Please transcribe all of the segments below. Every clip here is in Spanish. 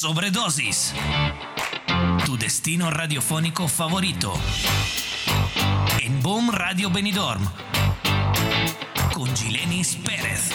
Sobredosis. Tu destino radiofónico favorito. En Boom Radio Benidorm. Con Gilenis Pérez.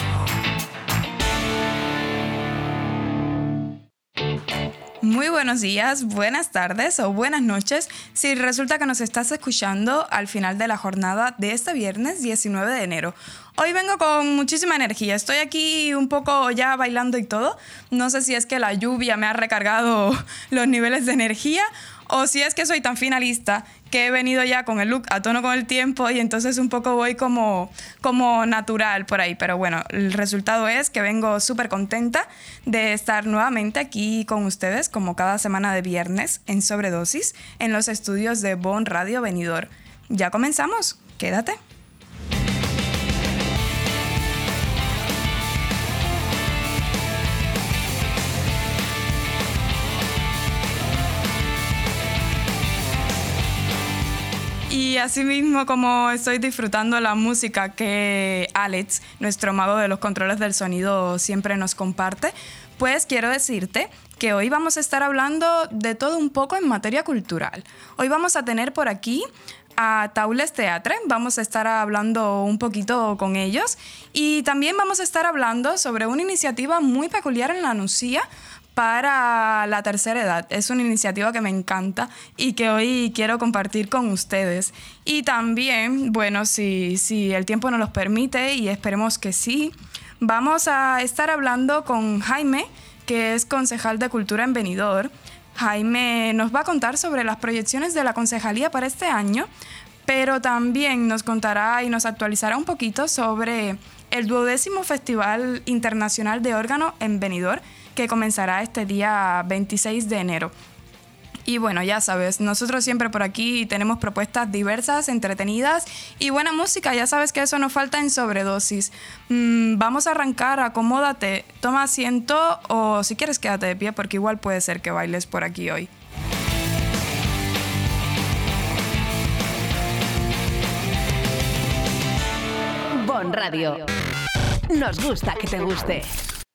Muy buenos días, buenas tardes o buenas noches si resulta que nos estás escuchando al final de la jornada de este viernes 19 de enero. Hoy vengo con muchísima energía, estoy aquí un poco ya bailando y todo. No sé si es que la lluvia me ha recargado los niveles de energía o si es que soy tan finalista que he venido ya con el look a tono con el tiempo y entonces un poco voy como, como natural por ahí. Pero bueno, el resultado es que vengo súper contenta de estar nuevamente aquí con ustedes como cada semana de viernes en Sobredosis en los estudios de Bon Radio Venidor. Ya comenzamos, quédate. Y asimismo, como estoy disfrutando la música que Alex, nuestro mago de los controles del sonido, siempre nos comparte, pues quiero decirte que hoy vamos a estar hablando de todo un poco en materia cultural. Hoy vamos a tener por aquí a Taules Teatre, vamos a estar hablando un poquito con ellos y también vamos a estar hablando sobre una iniciativa muy peculiar en la Nucía para la tercera edad. Es una iniciativa que me encanta y que hoy quiero compartir con ustedes. Y también, bueno, si, si el tiempo nos los permite y esperemos que sí, vamos a estar hablando con Jaime, que es concejal de Cultura en Benidorm. Jaime nos va a contar sobre las proyecciones de la concejalía para este año, pero también nos contará y nos actualizará un poquito sobre el duodécimo Festival Internacional de Órgano en Benidorm, que comenzará este día 26 de enero. Y bueno, ya sabes, nosotros siempre por aquí tenemos propuestas diversas, entretenidas y buena música. Ya sabes que eso nos falta en sobredosis. Mm, vamos a arrancar, acomódate, toma asiento o si quieres quédate de pie porque igual puede ser que bailes por aquí hoy. Bon Radio. Nos gusta que te guste.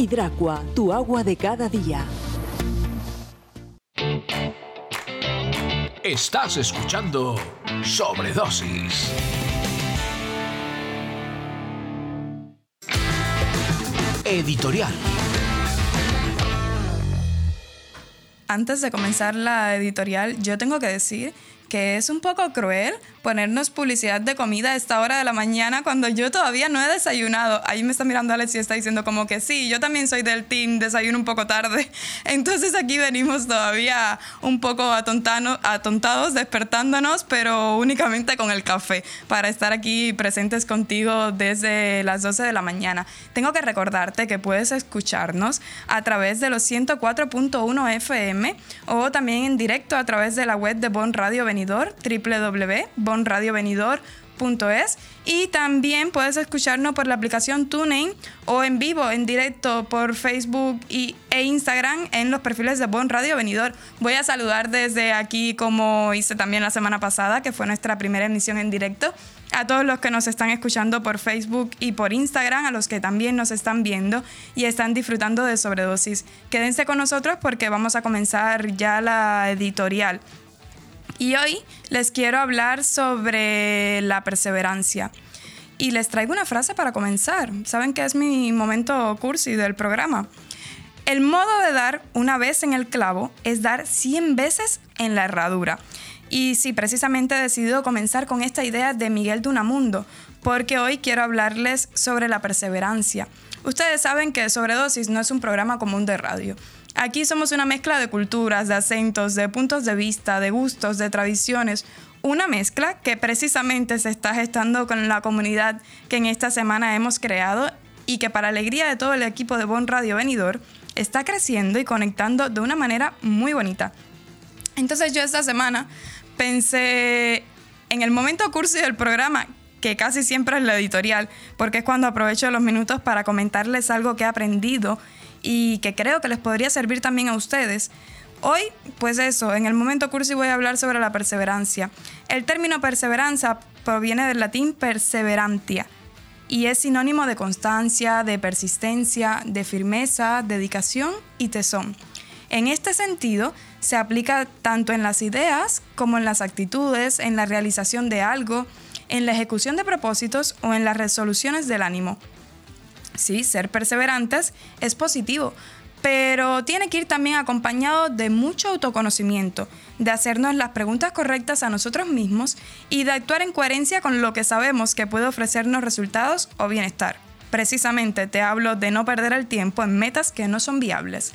Hidracua, tu agua de cada día. Estás escuchando Sobredosis. Editorial. Antes de comenzar la editorial, yo tengo que decir que es un poco cruel ponernos publicidad de comida a esta hora de la mañana cuando yo todavía no he desayunado. Ahí me está mirando Alex y está diciendo como que sí, yo también soy del team, desayuno un poco tarde. Entonces aquí venimos todavía un poco atontados, despertándonos, pero únicamente con el café para estar aquí presentes contigo desde las 12 de la mañana. Tengo que recordarte que puedes escucharnos a través de los 104.1 FM o también en directo a través de la web de Bon Radio Benidorm, www.bonradiovenidor.es y también puedes escucharnos por la aplicación TuneIn o en vivo, en directo por Facebook y, e Instagram en los perfiles de Bon Radio Venidor. Voy a saludar desde aquí como hice también la semana pasada, que fue nuestra primera emisión en directo, a todos los que nos están escuchando por Facebook y por Instagram, a los que también nos están viendo y están disfrutando de sobredosis. Quédense con nosotros porque vamos a comenzar ya la editorial. Y hoy les quiero hablar sobre la perseverancia. Y les traigo una frase para comenzar. ¿Saben que es mi momento cursi del programa? El modo de dar una vez en el clavo es dar 100 veces en la herradura. Y sí, precisamente he decidido comenzar con esta idea de Miguel Dunamundo, porque hoy quiero hablarles sobre la perseverancia. Ustedes saben que Sobredosis no es un programa común de radio. Aquí somos una mezcla de culturas, de acentos, de puntos de vista, de gustos, de tradiciones. Una mezcla que precisamente se está gestando con la comunidad que en esta semana hemos creado y que para alegría de todo el equipo de Bon Radio Venidor está creciendo y conectando de una manera muy bonita. Entonces yo esta semana pensé en el momento cursi del programa, que casi siempre es la editorial, porque es cuando aprovecho los minutos para comentarles algo que he aprendido y que creo que les podría servir también a ustedes. Hoy, pues eso, en el momento cursi voy a hablar sobre la perseverancia. El término perseverancia proviene del latín perseverantia y es sinónimo de constancia, de persistencia, de firmeza, dedicación y tesón. En este sentido, se aplica tanto en las ideas como en las actitudes, en la realización de algo, en la ejecución de propósitos o en las resoluciones del ánimo. Sí, ser perseverantes es positivo, pero tiene que ir también acompañado de mucho autoconocimiento, de hacernos las preguntas correctas a nosotros mismos y de actuar en coherencia con lo que sabemos que puede ofrecernos resultados o bienestar. Precisamente te hablo de no perder el tiempo en metas que no son viables.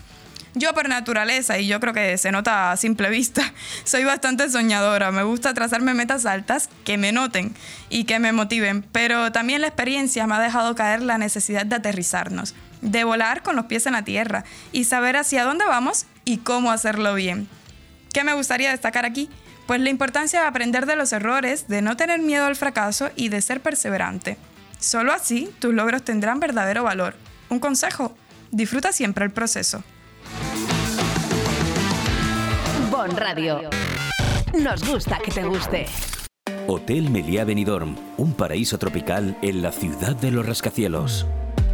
Yo por naturaleza, y yo creo que se nota a simple vista, soy bastante soñadora. Me gusta trazarme metas altas que me noten y que me motiven, pero también la experiencia me ha dejado caer la necesidad de aterrizarnos, de volar con los pies en la tierra y saber hacia dónde vamos y cómo hacerlo bien. ¿Qué me gustaría destacar aquí? Pues la importancia de aprender de los errores, de no tener miedo al fracaso y de ser perseverante. Solo así tus logros tendrán verdadero valor. Un consejo, disfruta siempre el proceso. Bon Radio. Nos gusta que te guste. Hotel Meliá Benidorm, un paraíso tropical en la ciudad de los rascacielos.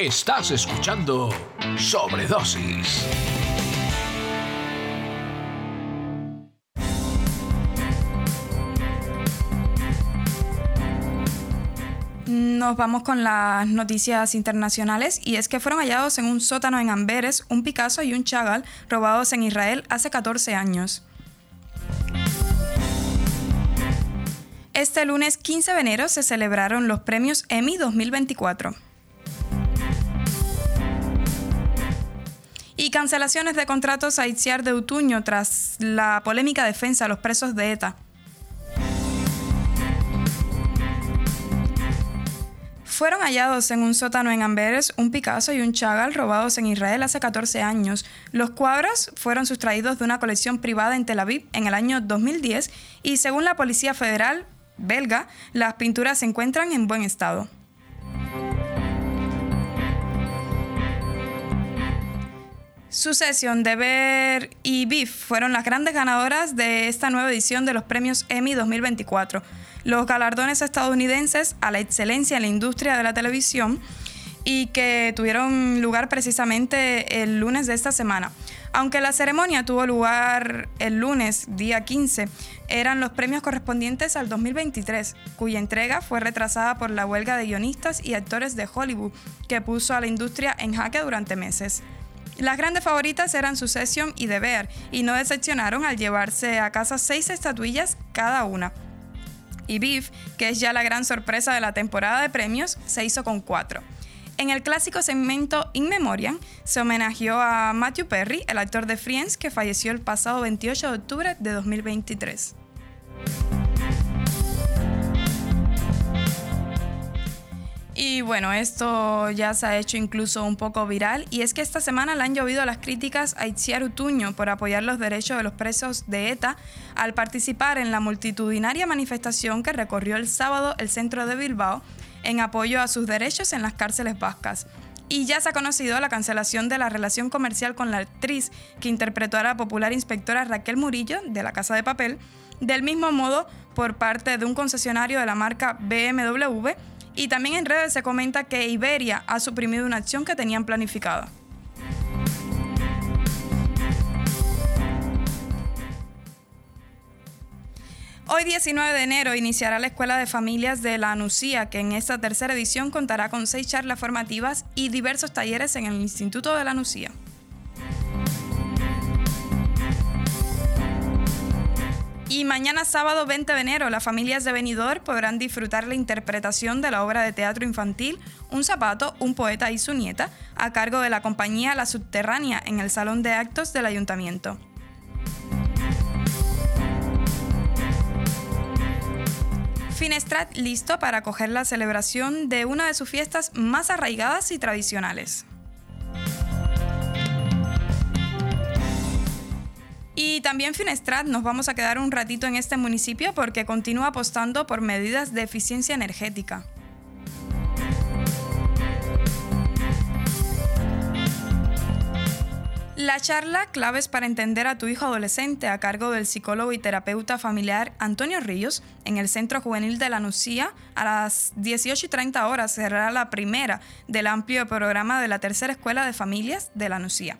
Estás escuchando Sobredosis. Nos vamos con las noticias internacionales y es que fueron hallados en un sótano en Amberes un Picasso y un Chagall robados en Israel hace 14 años. Este lunes 15 de enero se celebraron los premios Emmy 2024. Y cancelaciones de contratos a Itziar de Utuño tras la polémica defensa a los presos de ETA. Fueron hallados en un sótano en Amberes un Picasso y un Chagall robados en Israel hace 14 años. Los cuadros fueron sustraídos de una colección privada en Tel Aviv en el año 2010 y según la Policía Federal belga, las pinturas se encuentran en buen estado. Sucesión, Deber y Beef fueron las grandes ganadoras de esta nueva edición de los premios Emmy 2024, los galardones estadounidenses a la excelencia en la industria de la televisión y que tuvieron lugar precisamente el lunes de esta semana. Aunque la ceremonia tuvo lugar el lunes, día 15, eran los premios correspondientes al 2023, cuya entrega fue retrasada por la huelga de guionistas y actores de Hollywood, que puso a la industria en jaque durante meses. Las grandes favoritas eran Succession y Deber, y no decepcionaron al llevarse a casa seis estatuillas cada una. Y Beef, que es ya la gran sorpresa de la temporada de premios, se hizo con cuatro. En el clásico segmento In Memoriam se homenajeó a Matthew Perry, el actor de Friends que falleció el pasado 28 de octubre de 2023. Y bueno, esto ya se ha hecho incluso un poco viral y es que esta semana le han llovido las críticas a Itziar Utuño por apoyar los derechos de los presos de ETA al participar en la multitudinaria manifestación que recorrió el sábado el centro de Bilbao en apoyo a sus derechos en las cárceles vascas. Y ya se ha conocido la cancelación de la relación comercial con la actriz que interpretó a la popular inspectora Raquel Murillo de la Casa de Papel, del mismo modo por parte de un concesionario de la marca BMW y también en redes se comenta que Iberia ha suprimido una acción que tenían planificada. Hoy 19 de enero iniciará la Escuela de Familias de la ANUCía, que en esta tercera edición contará con seis charlas formativas y diversos talleres en el Instituto de la ANUCía. Y mañana sábado 20 de enero, las familias de Benidorm podrán disfrutar la interpretación de la obra de teatro infantil Un zapato, un poeta y su nieta, a cargo de la compañía La Subterránea en el Salón de Actos del Ayuntamiento. Finestrat listo para acoger la celebración de una de sus fiestas más arraigadas y tradicionales. Y también Finestrat nos vamos a quedar un ratito en este municipio porque continúa apostando por medidas de eficiencia energética. La charla Claves para entender a tu hijo adolescente a cargo del psicólogo y terapeuta familiar Antonio Ríos en el Centro Juvenil de la Nucía a las 18 y 30 horas será la primera del amplio programa de la Tercera Escuela de Familias de la Nucía.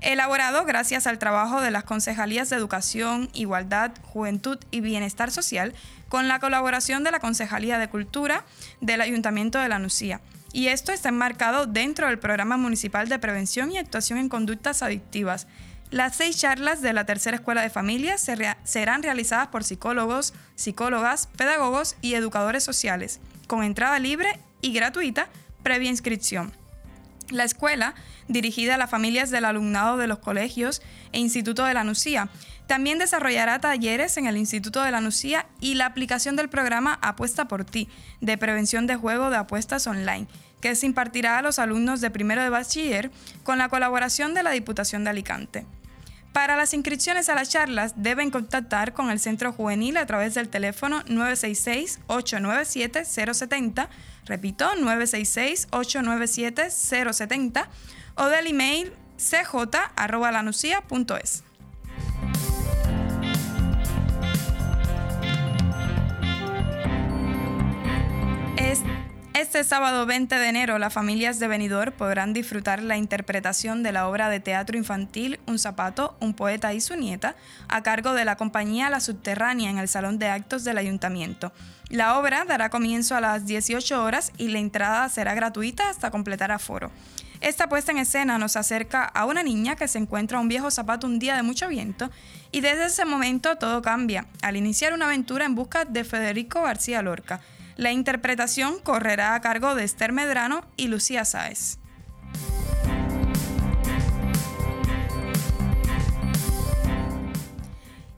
Elaborado gracias al trabajo de las Concejalías de Educación, Igualdad, Juventud y Bienestar Social con la colaboración de la Concejalía de Cultura del Ayuntamiento de la Nucía y esto está enmarcado dentro del Programa Municipal de Prevención y Actuación en Conductas Adictivas. Las seis charlas de la tercera escuela de familias serán realizadas por psicólogos, psicólogas, pedagogos y educadores sociales, con entrada libre y gratuita previa inscripción. La escuela, dirigida a las familias del alumnado de los colegios e Instituto de la Nucía, también desarrollará talleres en el Instituto de la Nucía y la aplicación del programa Apuesta por ti, de prevención de juego de apuestas online, que se impartirá a los alumnos de primero de bachiller con la colaboración de la Diputación de Alicante. Para las inscripciones a las charlas deben contactar con el Centro Juvenil a través del teléfono 966-897-070, repito, 966-897-070 o del email cj.lanucia.es. Este sábado 20 de enero, las familias de Benidorm podrán disfrutar la interpretación de la obra de teatro infantil Un zapato, un poeta y su nieta, a cargo de la compañía La Subterránea en el Salón de Actos del Ayuntamiento. La obra dará comienzo a las 18 horas y la entrada será gratuita hasta completar aforo. Esta puesta en escena nos acerca a una niña que se encuentra un viejo zapato un día de mucho viento y desde ese momento todo cambia, al iniciar una aventura en busca de Federico García Lorca, la interpretación correrá a cargo de Esther Medrano y Lucía Sáez.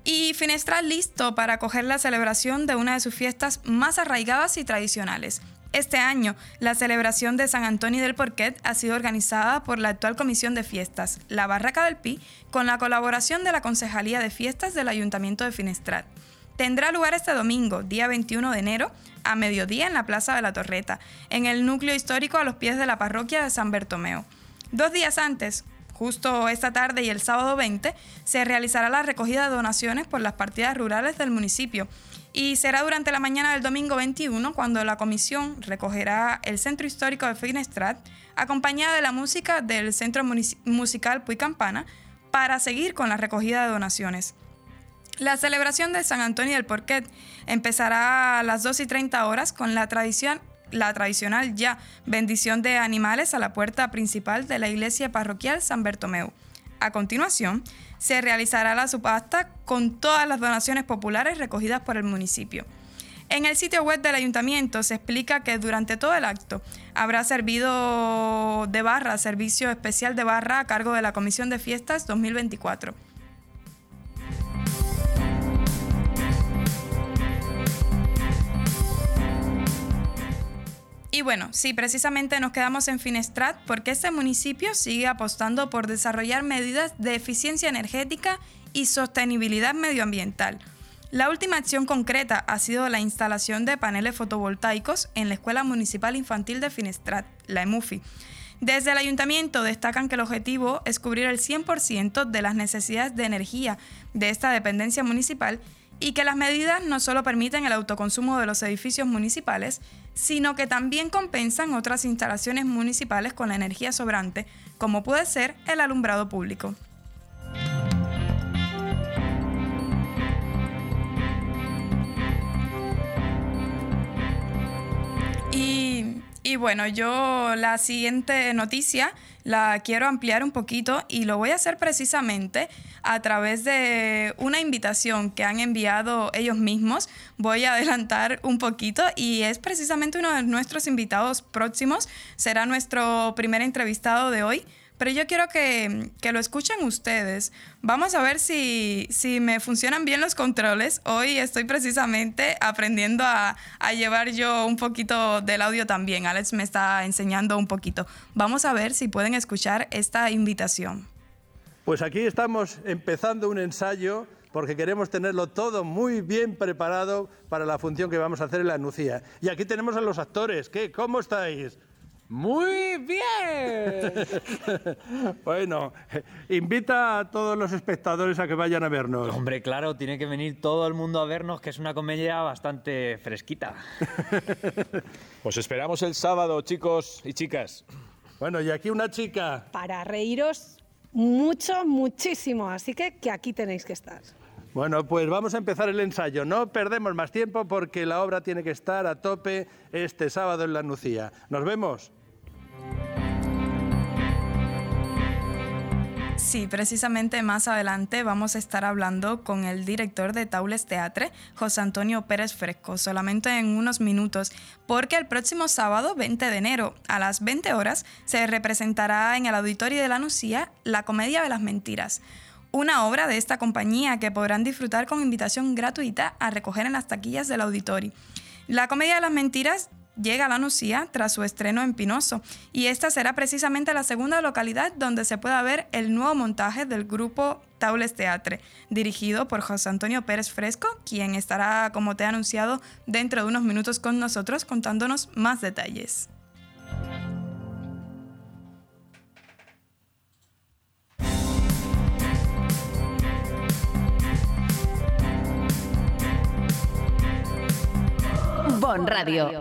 Y Finestral listo para acoger la celebración de una de sus fiestas más arraigadas y tradicionales. Este año, la celebración de San Antonio del Porquet ha sido organizada por la actual Comisión de Fiestas, la Barraca del Pi, con la colaboración de la Concejalía de Fiestas del Ayuntamiento de Finestrat. Tendrá lugar este domingo, día 21 de enero, a mediodía en la Plaza de la Torreta, en el núcleo histórico a los pies de la parroquia de San Bertomeo. Dos días antes, justo esta tarde y el sábado 20, se realizará la recogida de donaciones por las partidas rurales del municipio. Y será durante la mañana del domingo 21 cuando la comisión recogerá el centro histórico de Finestrat, acompañada de la música del Centro Musical Puy Campana, para seguir con la recogida de donaciones. La celebración de San Antonio del Porquet empezará a las 2 y 30 horas con la, tradición, la tradicional ya bendición de animales a la puerta principal de la iglesia parroquial San Bertomeu. A continuación, se realizará la subasta con todas las donaciones populares recogidas por el municipio. En el sitio web del ayuntamiento se explica que durante todo el acto habrá servido de barra, servicio especial de barra a cargo de la Comisión de Fiestas 2024. Y bueno, sí, precisamente nos quedamos en Finestrat porque este municipio sigue apostando por desarrollar medidas de eficiencia energética y sostenibilidad medioambiental. La última acción concreta ha sido la instalación de paneles fotovoltaicos en la Escuela Municipal Infantil de Finestrat, la EMUFI. Desde el ayuntamiento destacan que el objetivo es cubrir el 100% de las necesidades de energía de esta dependencia municipal y que las medidas no solo permiten el autoconsumo de los edificios municipales, sino que también compensan otras instalaciones municipales con la energía sobrante, como puede ser el alumbrado público. Y, bueno, yo la siguiente noticia la quiero ampliar un poquito y lo voy a hacer precisamente a través de una invitación que han enviado ellos mismos. Voy a adelantar un poquito y es precisamente uno de nuestros invitados próximos. Será nuestro primer entrevistado de hoy pero yo quiero que, lo escuchen ustedes. Vamos a ver si, si, me funcionan bien los controles. Hoy estoy precisamente aprendiendo a, a, llevar yo un poquito del audio también. Alex me está enseñando un poquito. Vamos a ver si pueden escuchar esta invitación. Pues aquí estamos empezando un ensayo porque queremos tenerlo todo muy bien preparado para la función que vamos a hacer en la Nucía. Y aquí tenemos a los actores. ¿Qué? ¿Cómo estáis? Muy bien. bueno, invita a todos los espectadores a que vayan a vernos. Hombre, claro, tiene que venir todo el mundo a vernos, que es una comedia bastante fresquita. Os esperamos el sábado, chicos y chicas. Bueno, y aquí una chica. Para reíros mucho, muchísimo, así que, que aquí tenéis que estar. Bueno, pues vamos a empezar el ensayo. No perdemos más tiempo porque la obra tiene que estar a tope este sábado en la Nucía. Nos vemos. Sí, precisamente más adelante vamos a estar hablando con el director de Taules Teatre, José Antonio Pérez Fresco, solamente en unos minutos, porque el próximo sábado 20 de enero a las 20 horas se representará en el Auditorio de la Nucía la Comedia de las Mentiras, una obra de esta compañía que podrán disfrutar con invitación gratuita a recoger en las taquillas del auditorio. La Comedia de las Mentiras llega a la Nucía tras su estreno en Pinoso y esta será precisamente la segunda localidad donde se pueda ver el nuevo montaje del grupo Taules Teatre, dirigido por José Antonio Pérez Fresco, quien estará, como te he anunciado, dentro de unos minutos con nosotros contándonos más detalles. Bon Radio.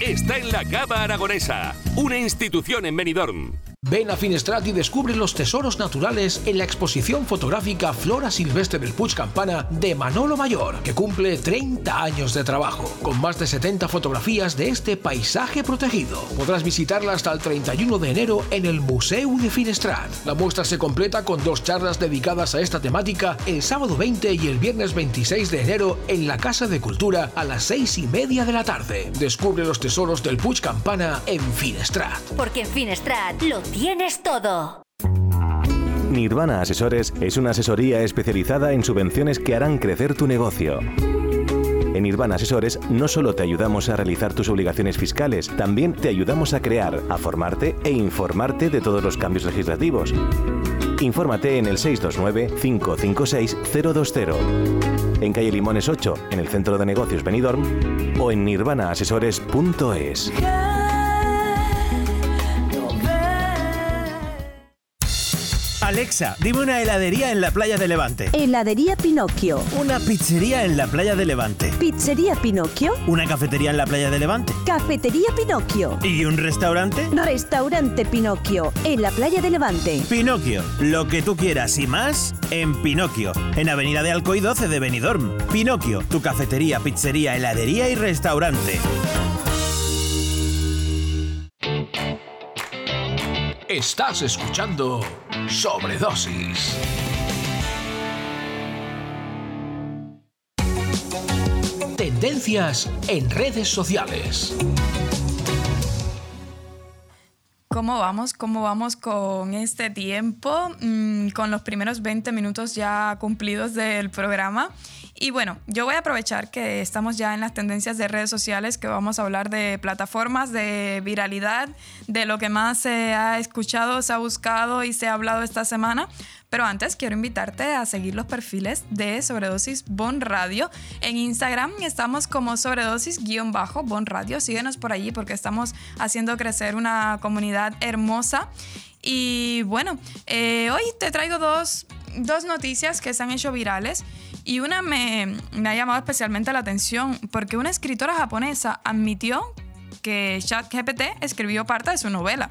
está en la Cava Aragonesa, una institución en Benidorm. Ven a Finestrat y descubre los tesoros naturales en la exposición fotográfica Flora Silvestre del Puig Campana de Manolo Mayor, que cumple 30 años de trabajo, con más de 70 fotografías de este paisaje protegido. Podrás visitarla hasta el 31 de enero en el Museo de Finestrat. La muestra se completa con dos charlas dedicadas a esta temática el sábado 20 y el viernes 26 de enero en la Casa de Cultura a las 6 y media de la tarde. Descubre los tesoros del Puig Campana en Finestrat. Porque en Finestrat lo tienes todo. Nirvana Asesores es una asesoría especializada en subvenciones que harán crecer tu negocio. En Nirvana Asesores no solo te ayudamos a realizar tus obligaciones fiscales, también te ayudamos a crear, a formarte e informarte de todos los cambios legislativos. Infórmate en el 629-556-020, en calle Limones 8, en el Centro de Negocios Benidorm, o en nirvanaasesores.es. Alexa, dime una heladería en la playa de Levante. Heladería Pinocchio. Una pizzería en la playa de Levante. Pizzería Pinocchio. Una cafetería en la playa de Levante. Cafetería Pinocchio. ¿Y un restaurante? Restaurante Pinocchio, en la playa de Levante. Pinocchio, lo que tú quieras y más en Pinocchio, en Avenida de Alcoy 12 de Benidorm. Pinocchio, tu cafetería, pizzería, heladería y restaurante. Estás escuchando Sobredosis. Tendencias en redes sociales. ¿Cómo vamos? ¿Cómo vamos con este tiempo? Mm, con los primeros 20 minutos ya cumplidos del programa. Y bueno, yo voy a aprovechar que estamos ya en las tendencias de redes sociales, que vamos a hablar de plataformas, de viralidad, de lo que más se ha escuchado, se ha buscado y se ha hablado esta semana. Pero antes quiero invitarte a seguir los perfiles de Sobredosis Bon Radio. En Instagram estamos como sobredosis-bon radio. Síguenos por allí porque estamos haciendo crecer una comunidad hermosa. Y bueno, eh, hoy te traigo dos, dos noticias que se han hecho virales y una me, ha llamado especialmente la atención porque una escritora japonesa admitió que ChatGPT escribió parte de su novela.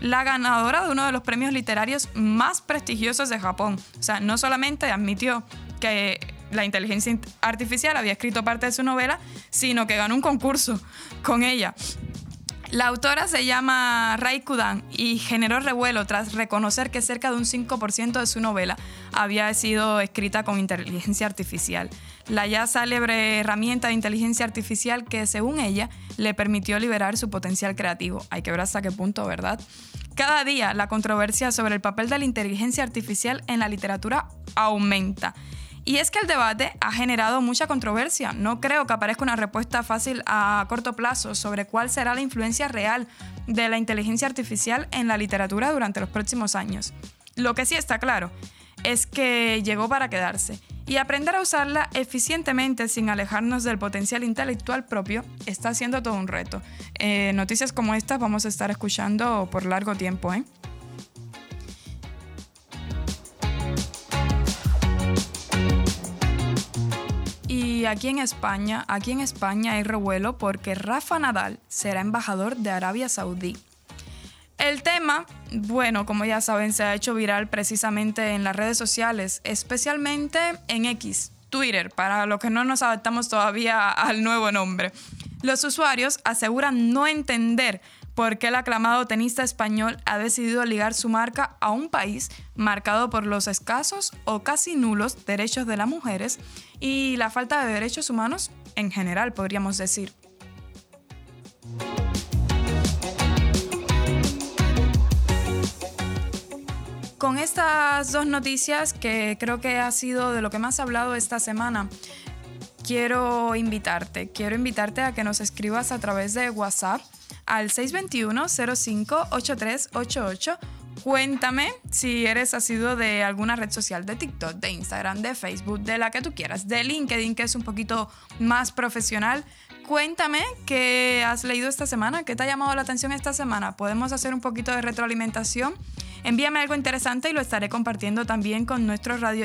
La ganadora de uno de los premios literarios más prestigiosos de Japón. O sea, no solamente admitió que la inteligencia artificial había escrito parte de su novela, sino que ganó un concurso con ella. La autora se llama Rai Kudan y generó revuelo tras reconocer que cerca de un 5% de su novela había sido escrita con inteligencia artificial. La ya célebre herramienta de inteligencia artificial que, según ella, le permitió liberar su potencial creativo. Hay que ver hasta qué punto, ¿verdad? Cada día la controversia sobre el papel de la inteligencia artificial en la literatura aumenta. Y es que el debate ha generado mucha controversia. No creo que aparezca una respuesta fácil a corto plazo sobre cuál será la influencia real de la inteligencia artificial en la literatura durante los próximos años. Lo que sí está claro es que llegó para quedarse y aprender a usarla eficientemente sin alejarnos del potencial intelectual propio está siendo todo un reto. Eh, noticias como estas vamos a estar escuchando por largo tiempo. ¿eh? Y aquí en España, aquí en España hay revuelo porque Rafa Nadal será embajador de Arabia Saudí. El tema, bueno, como ya saben, se ha hecho viral precisamente en las redes sociales, especialmente en X, Twitter, para los que no nos adaptamos todavía al nuevo nombre. Los usuarios aseguran no entender por qué el aclamado tenista español ha decidido ligar su marca a un país marcado por los escasos o casi nulos derechos de las mujeres y la falta de derechos humanos en general, podríamos decir. Con estas dos noticias, que creo que ha sido de lo que más he hablado esta semana, quiero invitarte, quiero invitarte a que nos escribas a través de WhatsApp al 621-058388. Cuéntame si eres asiduo de alguna red social, de TikTok, de Instagram, de Facebook, de la que tú quieras, de LinkedIn, que es un poquito más profesional. Cuéntame qué has leído esta semana, qué te ha llamado la atención esta semana. Podemos hacer un poquito de retroalimentación. Envíame algo interesante y lo estaré compartiendo también con nuestros radio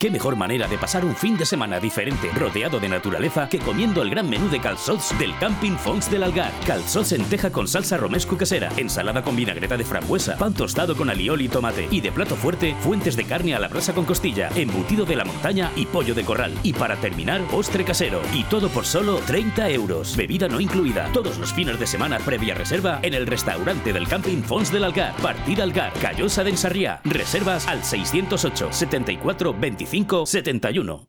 ¿Qué mejor manera de pasar un fin de semana diferente, rodeado de naturaleza, que comiendo el gran menú de calzots del Camping Fons del Algar? Calzots en teja con salsa romesco casera, ensalada con vinagreta de frambuesa, pan tostado con alioli y tomate, y de plato fuerte, fuentes de carne a la brasa con costilla, embutido de la montaña y pollo de corral. Y para terminar, postre casero. Y todo por solo 30 euros. Bebida no incluida. Todos los fines de semana previa reserva en el restaurante del Camping Fons del Algar. Partida Algar, Callosa de Ensarriá. Reservas al 608 74 25 71.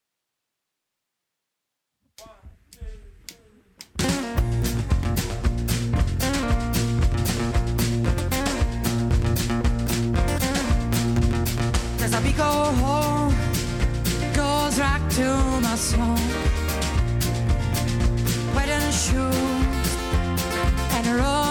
Home, goes right to my soul. Wearing shoes and a runner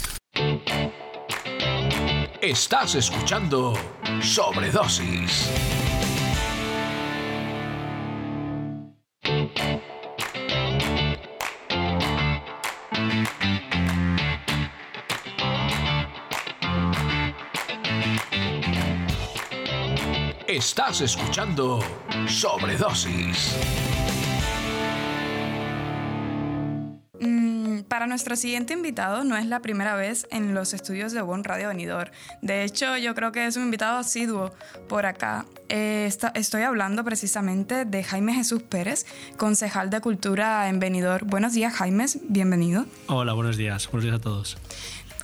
Estás escuchando Sobredosis. Estás escuchando Sobredosis. Para nuestro siguiente invitado no es la primera vez en los estudios de Bon Radio Venidor. De hecho, yo creo que es un invitado asiduo por acá. Eh, estoy hablando precisamente de Jaime Jesús Pérez, concejal de Cultura en Venidor. Buenos días, Jaime, bienvenido. Hola, buenos días. Buenos días a todos.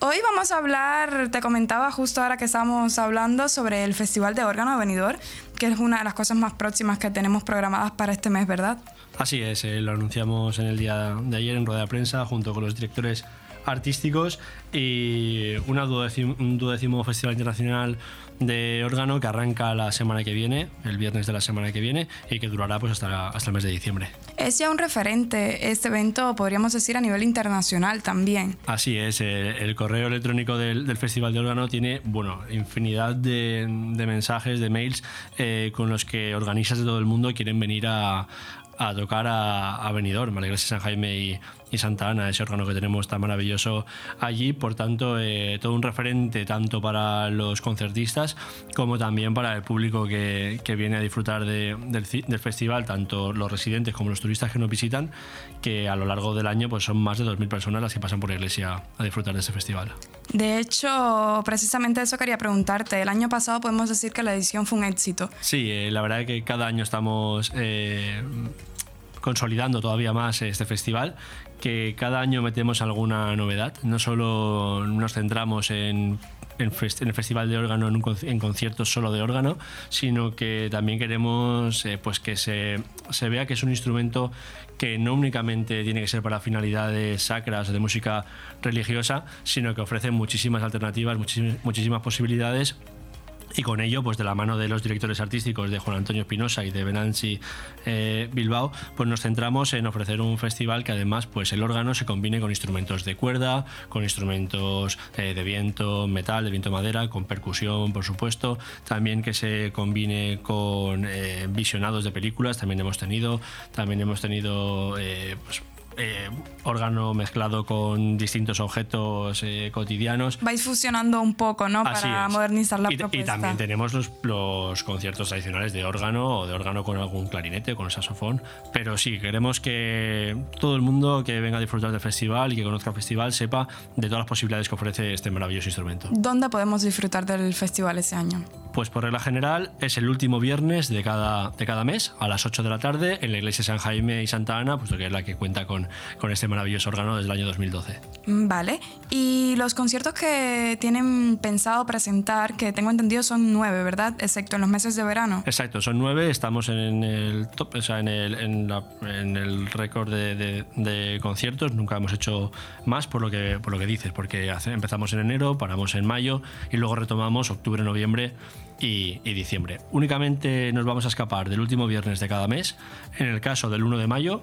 Hoy vamos a hablar, te comentaba justo ahora que estamos hablando sobre el Festival de Órgano de Venidor, que es una de las cosas más próximas que tenemos programadas para este mes, ¿verdad? Así es, eh, lo anunciamos en el día de ayer en rueda de prensa junto con los directores artísticos y una duodécimo, un duodécimo Festival Internacional de órgano que arranca la semana que viene, el viernes de la semana que viene, y que durará pues hasta, hasta el mes de diciembre. Es ya un referente este evento, podríamos decir, a nivel internacional también. Así es, eh, el correo electrónico del, del Festival de Órgano tiene, bueno, infinidad de, de mensajes, de mails eh, con los que organistas de todo el mundo quieren venir a, a tocar a, a Benidorm, a la iglesia de San Jaime y, y Santa Ana, ese órgano que tenemos tan maravilloso allí. Por tanto, eh, todo un referente tanto para los concertistas como también para el público que, que viene a disfrutar de- del, ci- del festival, tanto los residentes como los turistas que nos visitan, que a lo largo del año pues, son más de 2.000 personas las que pasan por la iglesia a disfrutar de ese festival. De hecho, precisamente eso quería preguntarte. El año pasado podemos decir que la edición fue un éxito. Sí, eh, la verdad es que cada año estamos eh, consolidando todavía más este festival, que cada año metemos alguna novedad. No solo nos centramos en, el Festival de Órgano, en, un conciertos solo de órgano, sino que también queremos eh, pues que se, se vea que es un instrumento que no únicamente tiene que ser para finalidades sacras o de música religiosa, sino que ofrece muchísimas alternativas, muchísimas, muchísimas posibilidades y con ello, pues de la mano de los directores artísticos de Juan Antonio Espinosa y de Benansi eh, Bilbao, pues nos centramos en ofrecer un festival que además pues el órgano se combine con instrumentos de cuerda, con instrumentos eh, de viento metal, de viento madera, con percusión, por supuesto, también que se combine con eh, visionados de películas, también hemos tenido, también hemos tenido pues, eh, órgano mezclado con distintos objetos eh, cotidianos. Vais fusionando un poco, ¿no? Así Para es. modernizar la y, y propuesta. también tenemos los, los conciertos tradicionales de órgano o de órgano con algún clarinete, con el saxofón. Pero sí, queremos que todo el mundo que venga a disfrutar del festival y que conozca el festival sepa de todas las posibilidades que ofrece este maravilloso instrumento. ¿Dónde podemos disfrutar del festival ese año? Pues por regla general es el último viernes de cada, de cada mes a las 8 de la tarde en la iglesia de San Jaime y Santa Ana, puesto que es la que cuenta con con, con este maravilloso órgano desde el año 2012. Mm, Vale. Y los conciertos que tienen pensado presentar, que tengo entendido son nueve, ¿verdad? Excepto en los meses de verano. Exacto, son nueve, estamos en el top, o sea, en el, en la- en el récord de, de- de conciertos, nunca hemos hecho más por lo que, por lo que dices, porque hace- empezamos en enero, paramos en mayo y luego retomamos octubre, noviembre y, y diciembre. Únicamente nos vamos a escapar del último viernes de cada mes, en el caso del 1 de mayo,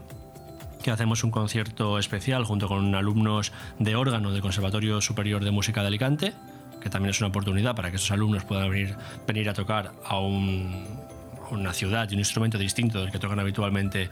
que hacemos un concierto especial junto con alumnos de órgano del Conservatorio Superior de Música de Alicante, que también es una oportunidad para que esos alumnos puedan venir, venir a tocar a un- una ciudad y un instrumento distinto del que tocan habitualmente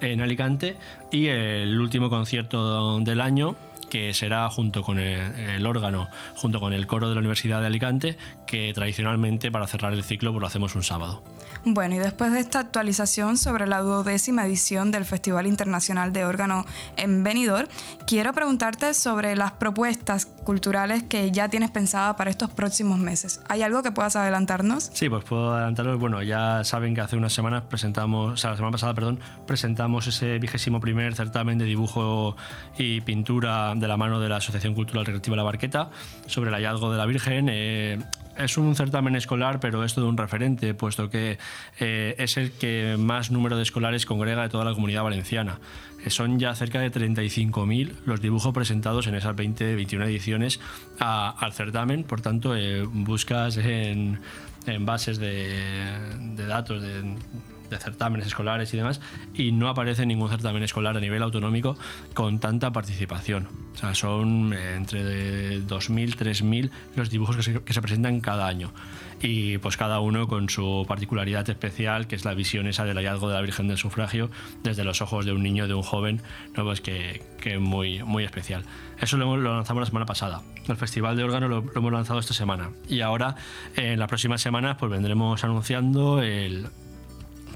en Alicante. Y el último concierto del año que será junto con el, el órgano, junto con el coro de la Universidad de Alicante, que tradicionalmente para cerrar el ciclo pues lo hacemos un sábado. Bueno, y después de esta actualización sobre la duodécima edición del Festival Internacional de Órgano en Benidorm, quiero preguntarte sobre las propuestas culturales que ya tienes pensada para estos próximos meses. ¿Hay algo que puedas adelantarnos? Sí, pues puedo adelantaros. Bueno, ya saben que hace unas semanas presentamos, o sea, la semana pasada, perdón, presentamos ese vigésimo primer certamen de dibujo y pintura de la mano de la Asociación Cultural Recreativa La Barqueta sobre el hallazgo de la Virgen. Eh, es un certamen escolar, pero es todo un referente, puesto que eh, es el que más número de escolares congrega de toda la comunidad valenciana. Eh, Son ya cerca de 35.000 los dibujos presentados en esas 20, 21 ediciones al certamen. Por tanto, buscas en, en bases de, de datos de, de certámenes escolares y demás, y no aparece ningún certamen escolar a nivel autonómico con tanta participación. O sea, son eh, entre 2.000, 3.000 los dibujos que se, presentan cada año. Y pues cada uno con su particularidad especial, que es la visión esa del hallazgo de la Virgen del Sufragio desde los ojos de un niño, de un joven, ¿no? pues que, que muy, muy especial. Eso lo, lanzamos la semana pasada. El Festival de Órgano lo, lo hemos lanzado esta semana. Y ahora, en las próximas semanas, pues vendremos anunciando el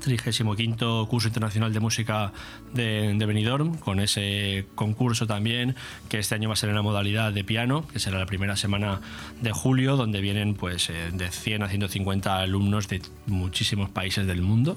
35 curso internacional de música de, de Benidorm, con ese concurso también, que este año va a ser en la modalidad de piano, que será la primera semana de julio, donde vienen pues eh, de 100 a 150 alumnos de muchísimos países del mundo,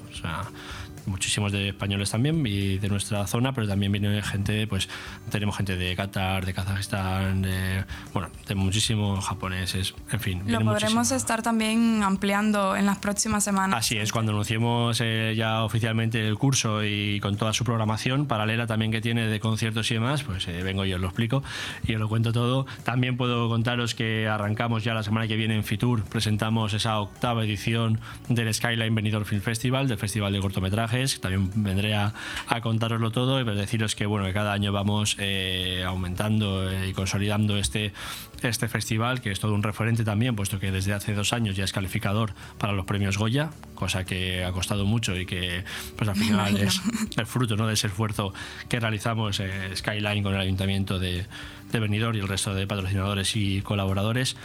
muchísimos de españoles también y de nuestra zona, pero también viene gente, pues tenemos gente de Qatar, de Kazajistán, de, bueno, de muchísimos japoneses, en fin. Lo podremos muchísimo. estar también ampliando en las próximas semanas. Así es, cuando anunciemos eh, ya oficialmente el curso y con toda su programación paralela también que tiene de conciertos y demás, pues eh, vengo y os lo explico y os lo cuento todo. También puedo contaros que arrancamos ya la semana que viene en Fitur, presentamos esa octava edición del Skyline Benidorm Film Festival, del Festival de También vendré a, a contároslo todo y deciros que bueno que cada año vamos eh, aumentando y consolidando este, este festival, que es todo un referente también, puesto que desde hace dos años ya es calificador para los premios Goya, cosa que ha costado mucho y que pues al final es el fruto ¿no? de ese esfuerzo que realizamos eh, Skyline con el Ayuntamiento de, de Benidorm y el resto de patrocinadores y colaboradores.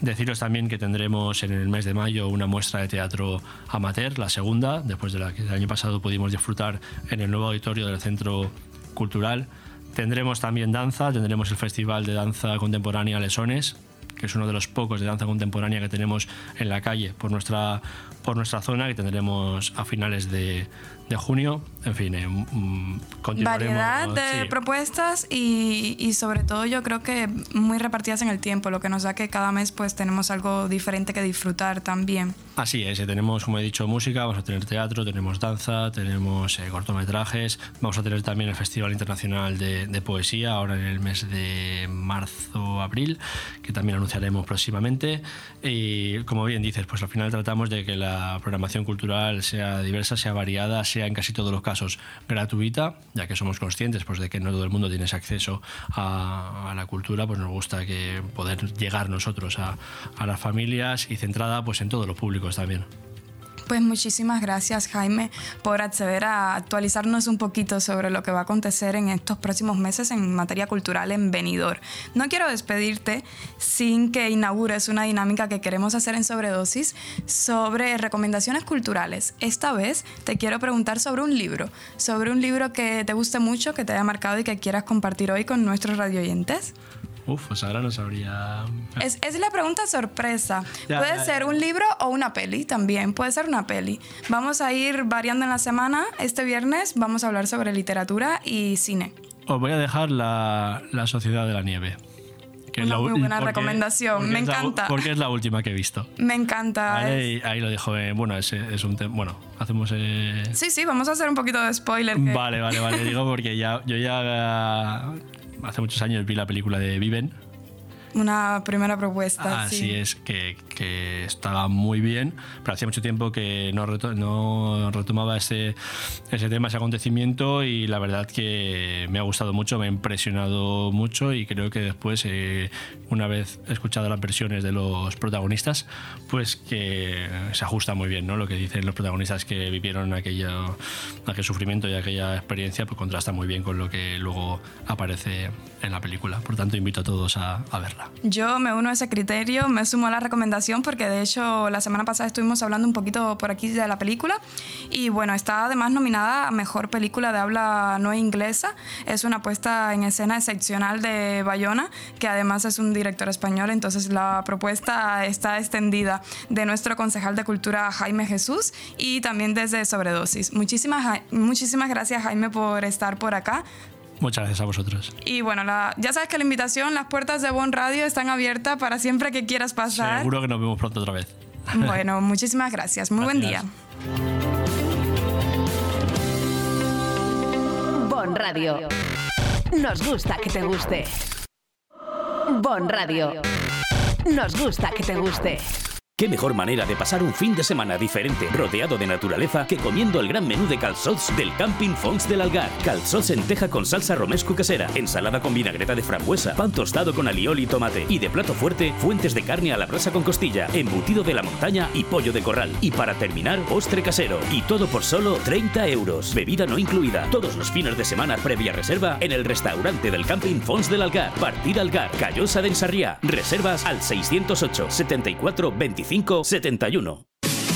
Deciros también que tendremos en el mes de mayo una muestra de teatro amateur, la segunda, después de la que el año pasado pudimos disfrutar en el nuevo auditorio del Centro Cultural. Tendremos también danza, tendremos el Festival de Danza Contemporánea Lesones, que es uno de los pocos de danza contemporánea que tenemos en la calle por nuestra, por nuestra zona, que tendremos a finales de, de junio. En fin, eh, mm. Variedad de sí. propuestas y, y sobre todo yo creo que muy repartidas en el tiempo, lo que nos da que cada mes pues tenemos algo diferente que disfrutar también. Así es, eh, tenemos, como he dicho, música, vamos a tener teatro, tenemos danza, tenemos eh, cortometrajes, vamos a tener también el Festival Internacional de, de Poesía, ahora en el mes de marzo-abril, que también anunciaremos próximamente. Y como bien dices, pues al final tratamos de que la programación cultural sea diversa, sea variada, sea en casi todos los casos gratuita, ya que somos conscientes pues, de que no todo el mundo tiene ese acceso a, a la cultura, pues nos gusta que poder llegar nosotros a, a las familias y centrada pues en todos los públicos también. Pues muchísimas gracias Jaime por acceder a actualizarnos un poquito sobre lo que va a acontecer en estos próximos meses en materia cultural en Benidorm. No quiero despedirte sin que inaugures una dinámica que queremos hacer en Sobredosis sobre recomendaciones culturales. Esta vez te quiero preguntar sobre un libro, sobre un libro que te guste mucho, que te haya marcado y que quieras compartir hoy con nuestros radioyentes. Uf, pues ahora no sabría. Es, es la pregunta sorpresa. Ya, Puede ya, ser un libro o una peli también. Puede ser una peli. Vamos a ir variando en la semana. Este viernes vamos a hablar sobre literatura y cine. os voy a dejar la, la Sociedad de la Nieve. que es la muy buena porque- recomendación, porque me la encanta. porque es la última que he visto. Me encanta. Vale, es- y ahí lo dejo. eh, bueno, es, es un tema. Bueno, hacemos. eh, Sí, sí, vamos a hacer un poquito de spoiler. que- Vale, vale, vale. Digo porque ya, yo ya hace muchos años vi la película de Viven. Una primera propuesta. Así sí. es, que, que estaba muy bien, pero hacía mucho tiempo que no, reto- no retomaba ese, ese tema, ese acontecimiento y la verdad que me ha gustado mucho, me ha impresionado mucho y creo que después, eh, una vez escuchado las versiones de los protagonistas, pues que se ajusta muy bien, ¿no? Lo que dicen los protagonistas que vivieron aquello, aquel sufrimiento y aquella experiencia, pues contrasta muy bien con lo que luego aparece en la película. Por tanto, invito a todos a- a verla. Yo me uno a ese criterio, me sumo a la recomendación porque de hecho la semana pasada estuvimos hablando un poquito por aquí de la película y bueno, está además nominada a Mejor Película de Habla No Inglesa. Es una puesta en escena excepcional de Bayona, que además es un director español, entonces la propuesta está extendida de nuestro concejal de Cultura Jaime Jesús y también desde Sobredosis. Muchísimas, muchísimas gracias Jaime por estar por acá. Muchas gracias a vosotros. Y bueno, la- ya sabes que la invitación, las puertas de Bon Radio están abiertas para siempre que quieras pasar. Seguro que nos vemos pronto otra vez. Bueno, muchísimas gracias. Muy buen día. Bon Radio. Nos gusta que te guste. Bon Radio. Nos gusta que te guste. ¿Qué mejor manera de pasar un fin de semana diferente, rodeado de naturaleza, que comiendo el gran menú de calzots del Camping Fons del Algar? Calzots en teja con salsa romesco casera, ensalada con vinagreta de frambuesa, pan tostado con alioli y tomate, y de plato fuerte, fuentes de carne a la brasa con costilla, embutido de la montaña y pollo de corral. Y para terminar, postre casero. Y todo por solo 30 euros. Bebida no incluida. Todos los fines de semana previa reserva en el restaurante del Camping Fons del Algar. Partida Algar, Callosa de Ensarriá. Reservas al 608 74 25 71.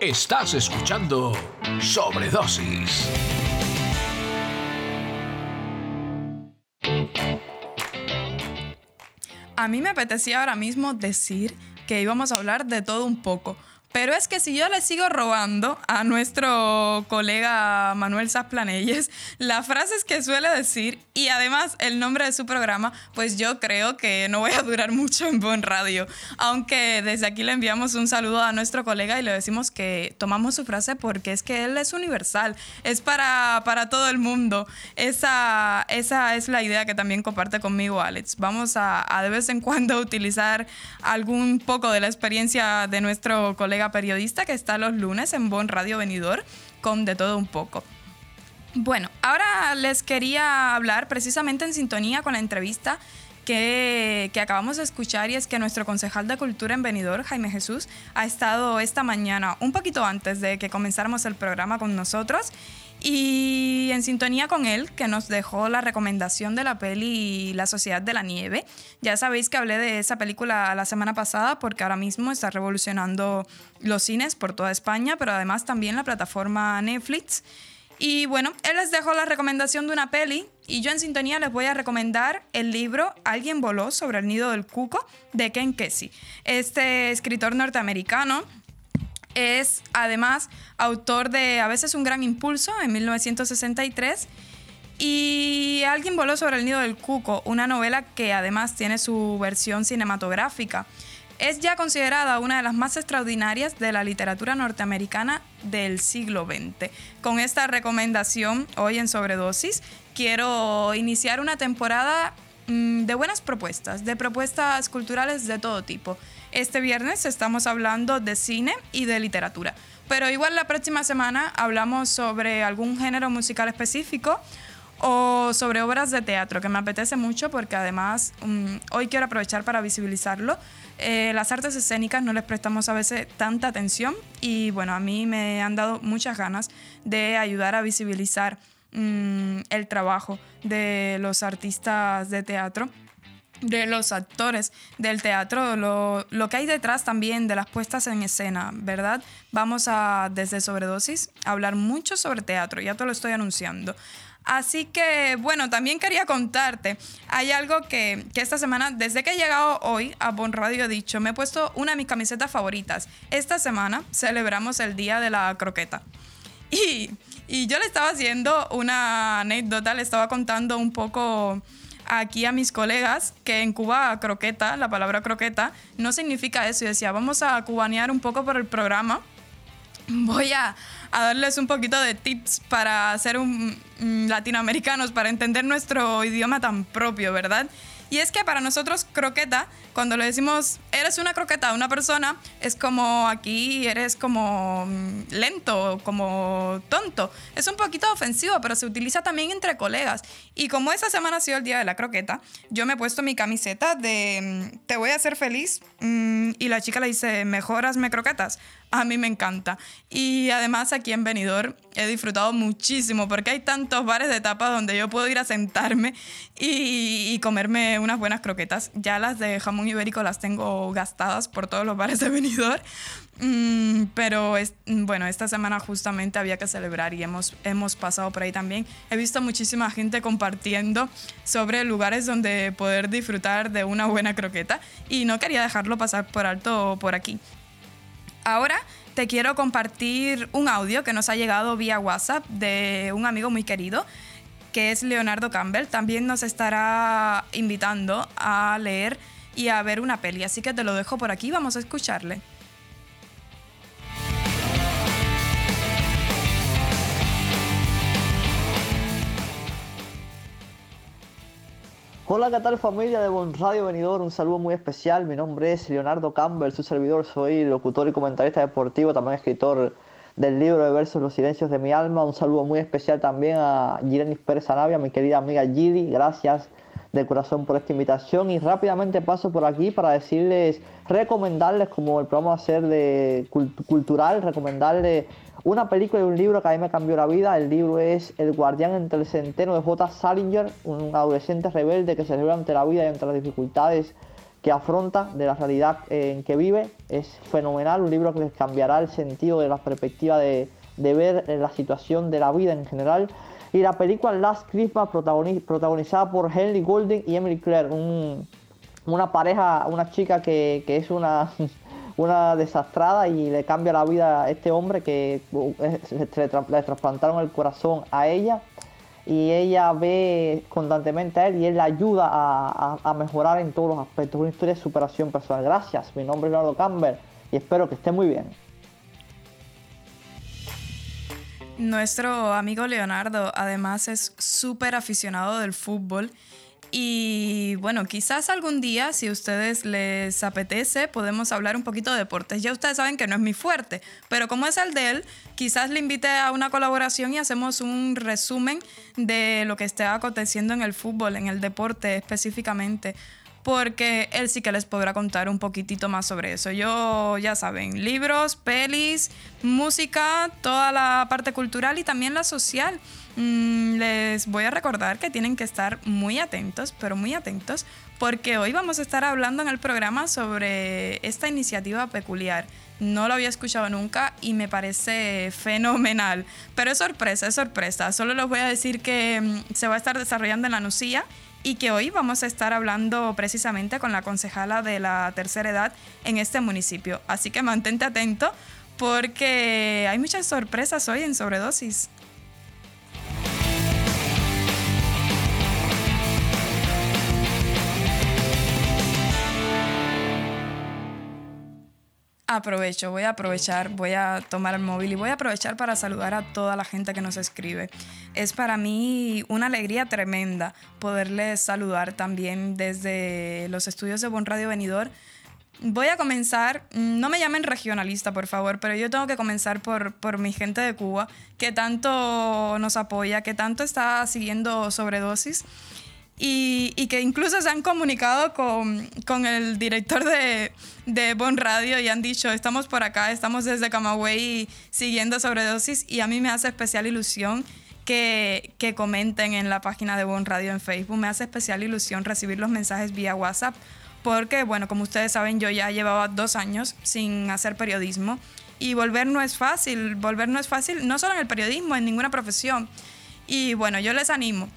Estás escuchando Sobredosis. A mí me apetecía ahora mismo decir que íbamos a hablar de todo un poco. Pero es que si yo le sigo robando a nuestro colega Manuel Sasplanelles las frases que suele decir y además el nombre de su programa, pues yo creo que no voy a durar mucho en Bon Radio. Aunque desde aquí le enviamos un saludo a nuestro colega y le decimos que tomamos su frase porque es que él es universal, es para, para todo el mundo. Esa, esa es la idea que también comparte conmigo Alex. Vamos a, a de vez en cuando utilizar algún poco de la experiencia de nuestro colega periodista que está los lunes en Bon Radio Venidor con de todo un poco. Bueno, ahora les quería hablar precisamente en sintonía con la entrevista que, que acabamos de escuchar y es que nuestro concejal de Cultura en Benidorm, Jaime Jesús, ha estado esta mañana, un poquito antes de que comenzáramos el programa con nosotros y en sintonía con él, que nos dejó la recomendación de la peli La Sociedad de la Nieve. Ya sabéis que hablé de esa película la semana pasada porque ahora mismo está revolucionando los cines por toda España, pero además también la plataforma Netflix. Y bueno, él les dejó la recomendación de una peli y yo en sintonía les voy a recomendar el libro Alguien voló sobre el nido del cuco de Ken Kesey. Este escritor norteamericano es además autor de A veces un gran impulso en 1963 y Alguien voló sobre el nido del cuco, una novela que además tiene su versión cinematográfica. Es ya considerada una de las más extraordinarias de la literatura norteamericana del siglo XX. Con esta recomendación hoy en Sobredosis quiero iniciar una temporada mm, de buenas propuestas, de propuestas culturales de todo tipo. Este viernes estamos hablando de cine y de literatura, pero igual la próxima semana hablamos sobre algún género musical específico o sobre obras de teatro, que me apetece mucho porque además mm, hoy quiero aprovechar para visibilizarlo. Eh, las artes escénicas no les prestamos a veces tanta atención y bueno, a mí me han dado muchas ganas de ayudar a visibilizar mm, el trabajo de los artistas de teatro de los actores del teatro, lo, lo, que hay detrás también de las puestas en escena, ¿verdad? Vamos a, desde Sobredosis, hablar mucho sobre teatro, ya te lo estoy anunciando. Así que, bueno, también quería contarte, hay algo que, que, esta semana, desde que he llegado hoy a Bon Radio, he dicho, me he puesto una de mis camisetas favoritas. Esta semana celebramos el Día de la Croqueta. Y, y yo le estaba haciendo una anécdota, le estaba contando un poco aquí a mis colegas que en Cuba croqueta, la palabra croqueta, no significa eso. Y decía, vamos a cubanear un poco por el programa. Voy a, darles un poquito de tips para ser un, um, latinoamericanos, para entender nuestro idioma tan propio, ¿verdad? Y es que para nosotros croqueta, cuando le decimos eres una croqueta a una persona, es como aquí eres como lento, como tonto. Es un poquito ofensivo, pero se utiliza también entre colegas. Y como esta semana ha sido el día de la croqueta, yo me he puesto mi camiseta de te voy a hacer feliz y la chica le dice, me croquetas. A mí me encanta. Y además aquí en Benidorm he disfrutado muchísimo porque hay tantos bares de tapas donde yo puedo ir a sentarme y, y, comerme unas buenas croquetas. Ya las de jamón ibérico las tengo gastadas por todos los bares de Benidorm. Mm, pero es, bueno, esta semana justamente había que celebrar y hemos, hemos pasado por ahí también. He visto muchísima gente compartiendo sobre lugares donde poder disfrutar de una buena croqueta y no quería dejarlo pasar por alto por aquí. Ahora te quiero compartir un audio que nos ha llegado vía WhatsApp de un amigo muy querido, que es Leonardo Campbell. También nos estará invitando a leer y a ver una peli, así que te lo dejo por aquí, vamos a escucharle. Hola, ¿qué tal familia de Bon Radio Venidor? Un saludo muy especial. Mi nombre es Leonardo Campbell, su servidor. Soy locutor y comentarista deportivo, también escritor del libro de versos Los silencios de mi alma. Un saludo muy especial también a Girenis Pérez Anavia, mi querida amiga Gili. Gracias de corazón por esta invitación. Y rápidamente paso por aquí para decirles, recomendarles, como el programa va a ser de cultural, recomendarles una película y un libro que a mí me cambió la vida. El libro es El guardián entre el centeno de J. Salinger, un adolescente rebelde que se revela ante la vida y ante las dificultades que afronta de la realidad en que vive. Es fenomenal, un libro que les cambiará el sentido de la perspectiva de, de ver la situación de la vida en general. Y la película Last Christmas, protagonizada por Henry Golding y Emily Claire, un, una pareja, una chica que, es una una desastrada y le cambia la vida a este hombre que le trasplantaron el corazón a ella y ella ve constantemente a él y él le ayuda a mejorar en todos los aspectos. Una historia de superación personal. Gracias, mi nombre es Leonardo Campbell y espero que esté muy bien. Nuestro amigo Leonardo además es súper aficionado del fútbol y bueno, quizás algún día, si ustedes les apetece, podemos hablar un poquito de deportes. Ya ustedes saben que no es mi fuerte, pero como es el de él, quizás le invite a una colaboración y hacemos un resumen de lo que esté aconteciendo en el fútbol, en el deporte específicamente porque él sí que les podrá contar un poquitito más sobre eso. Yo, ya saben, libros, pelis, música, toda la parte cultural y también la social. Mm, les voy a recordar que tienen que estar muy atentos, pero muy atentos, porque hoy vamos a estar hablando en el programa sobre esta iniciativa peculiar. No lo había escuchado nunca y me parece fenomenal. Pero es sorpresa, es sorpresa. Solo les voy a decir que mm, se va a estar desarrollando en la Nucía y que hoy vamos a estar hablando precisamente con la concejala de la tercera edad en este municipio. Así que mantente atento porque hay muchas sorpresas hoy en sobredosis. Aprovecho, voy a aprovechar, voy a tomar el móvil y voy a aprovechar para saludar a toda la gente que nos escribe. Es para mí una alegría tremenda poderles saludar también desde los estudios de Bon Radio Venidor. Voy a comenzar, no me llamen regionalista por favor, pero yo tengo que comenzar por, por mi gente de Cuba, que tanto nos apoya, que tanto está siguiendo sobredosis y, y, que incluso se han comunicado con, con el director de, de, Bon Radio y han dicho, estamos por acá, estamos desde Camagüey siguiendo sobredosis y a mí me hace especial ilusión que, que comenten en la página de Bon Radio en Facebook. Me hace especial ilusión recibir los mensajes vía WhatsApp porque, bueno, como ustedes saben, yo ya llevaba dos años sin hacer periodismo y volver no es fácil, volver no es fácil, no solo en el periodismo, en ninguna profesión. Y bueno, yo les animo,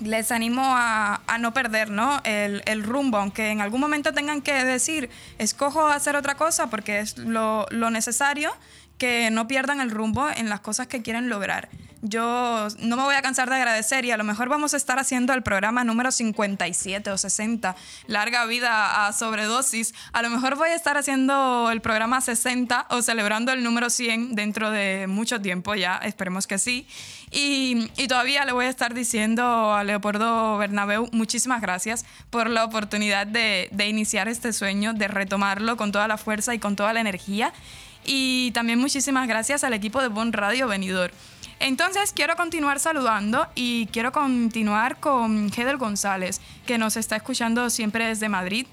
les animo a, a no perder ¿no? El, el rumbo, aunque en algún momento tengan que decir, escojo hacer otra cosa porque es lo, lo necesario, que no pierdan el rumbo en las cosas que quieren lograr. Yo no me voy a cansar de agradecer y a lo mejor vamos a estar haciendo el programa número 57 o 60, larga vida a sobredosis. A lo mejor voy a estar haciendo el programa 60 o celebrando el número 100 dentro de mucho tiempo ya, esperemos que sí. Y, todavía le voy a estar diciendo a Leopoldo Bernabeu muchísimas gracias por la oportunidad de, de iniciar este sueño, de retomarlo con toda la fuerza y con toda la energía. Y también muchísimas gracias al equipo de Bon Radio Venidor. Entonces quiero continuar saludando y quiero continuar con Hedel González, que nos está escuchando siempre desde Madrid.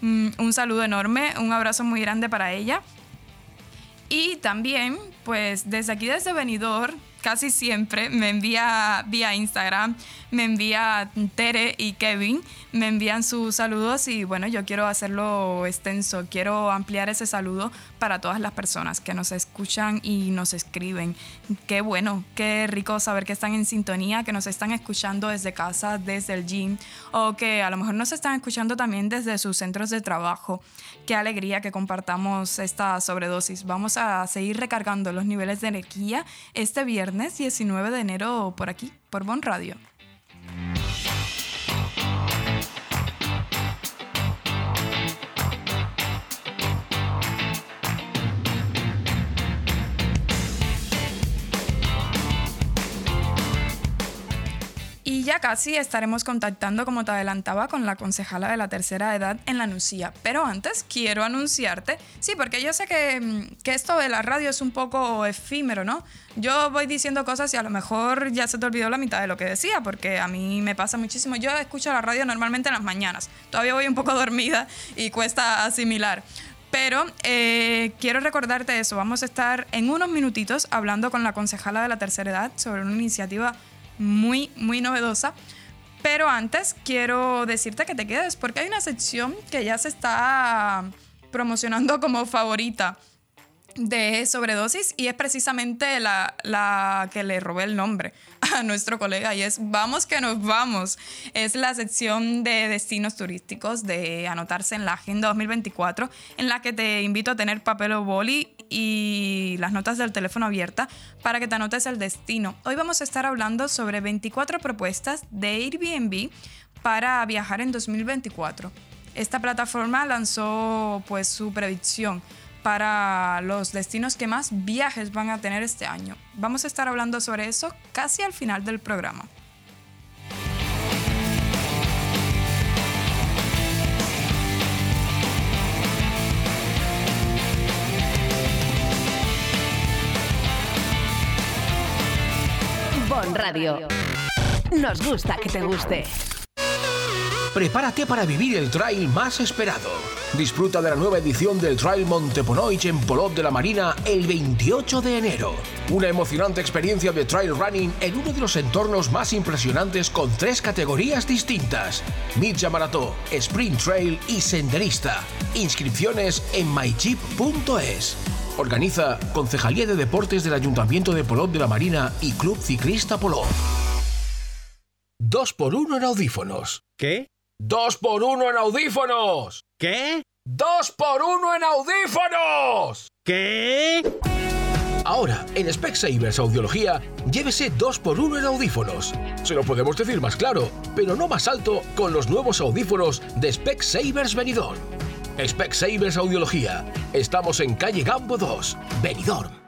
Mm, Un saludo enorme, un abrazo muy grande para ella. Y también, pues desde aquí, desde Benidorm, casi siempre me envía vía Instagram, me envía Tere y Kevin, me envían sus saludos y bueno, yo quiero hacerlo extenso, quiero ampliar ese saludo para todas las personas que nos escuchan y nos escriben. Qué bueno, qué rico saber que están en sintonía, que nos están escuchando desde casa, desde el gym o que a lo mejor nos están escuchando también desde sus centros de trabajo. Qué alegría que compartamos esta sobredosis. Vamos a seguir recargando los niveles de energía este viernes 19 de enero por aquí, por Bon Radio. Ya casi estaremos contactando, como te adelantaba, con la concejala de la tercera edad en la Nucía. Pero antes quiero anunciarte, sí, porque yo sé que, mm, que esto de la radio es un poco efímero, ¿no? Yo voy diciendo cosas y a lo mejor ya se te olvidó la mitad de lo que decía, porque a mí me pasa muchísimo. Yo escucho la radio normalmente en las mañanas. Todavía voy un poco dormida y cuesta asimilar. Pero eh, quiero recordarte eso. Vamos a estar en unos minutitos hablando con la concejala de la tercera edad sobre una iniciativa muy, muy novedosa. Pero antes quiero decirte que te quedes porque hay una sección que ya se está promocionando como favorita de sobredosis y es precisamente la, la que le robé el nombre a nuestro colega y es Vamos que nos vamos. Es la sección de destinos turísticos de anotarse en la Agenda 2024 en la que te invito a tener papel o boli y las notas del teléfono abierta para que te anotes el destino. Hoy vamos a estar hablando sobre 24 propuestas de Airbnb para viajar en 2024. Esta plataforma lanzó pues su predicción para los destinos que más viajes van a tener este año. Vamos a estar hablando sobre eso casi al final del programa. Radio. Nos gusta que te guste. Prepárate para vivir el trail más esperado. Disfruta de la nueva edición del Trail Monteponoich en Polot de la Marina el 28 de enero. Una emocionante experiencia de trail running en uno de los entornos más impresionantes con tres categorías distintas: Midja Marató, Sprint Trail y Senderista. Inscripciones en mychip.es. Organiza Concejalía de Deportes del Ayuntamiento de Polot de la Marina y Club Ciclista Polot. Dos por uno en audífonos. ¿Qué? ¡Dos por uno en audífonos! ¿Qué? ¡Dos por uno en audífonos! ¿Qué? Ahora, en Specsavers Audiología, llévese 2x1 en audífonos. Se lo podemos decir más claro, pero no más alto con los nuevos audífonos de Specsavers Benidorm. Specsavers Audiología. Estamos en calle Gambo 2, Benidorm.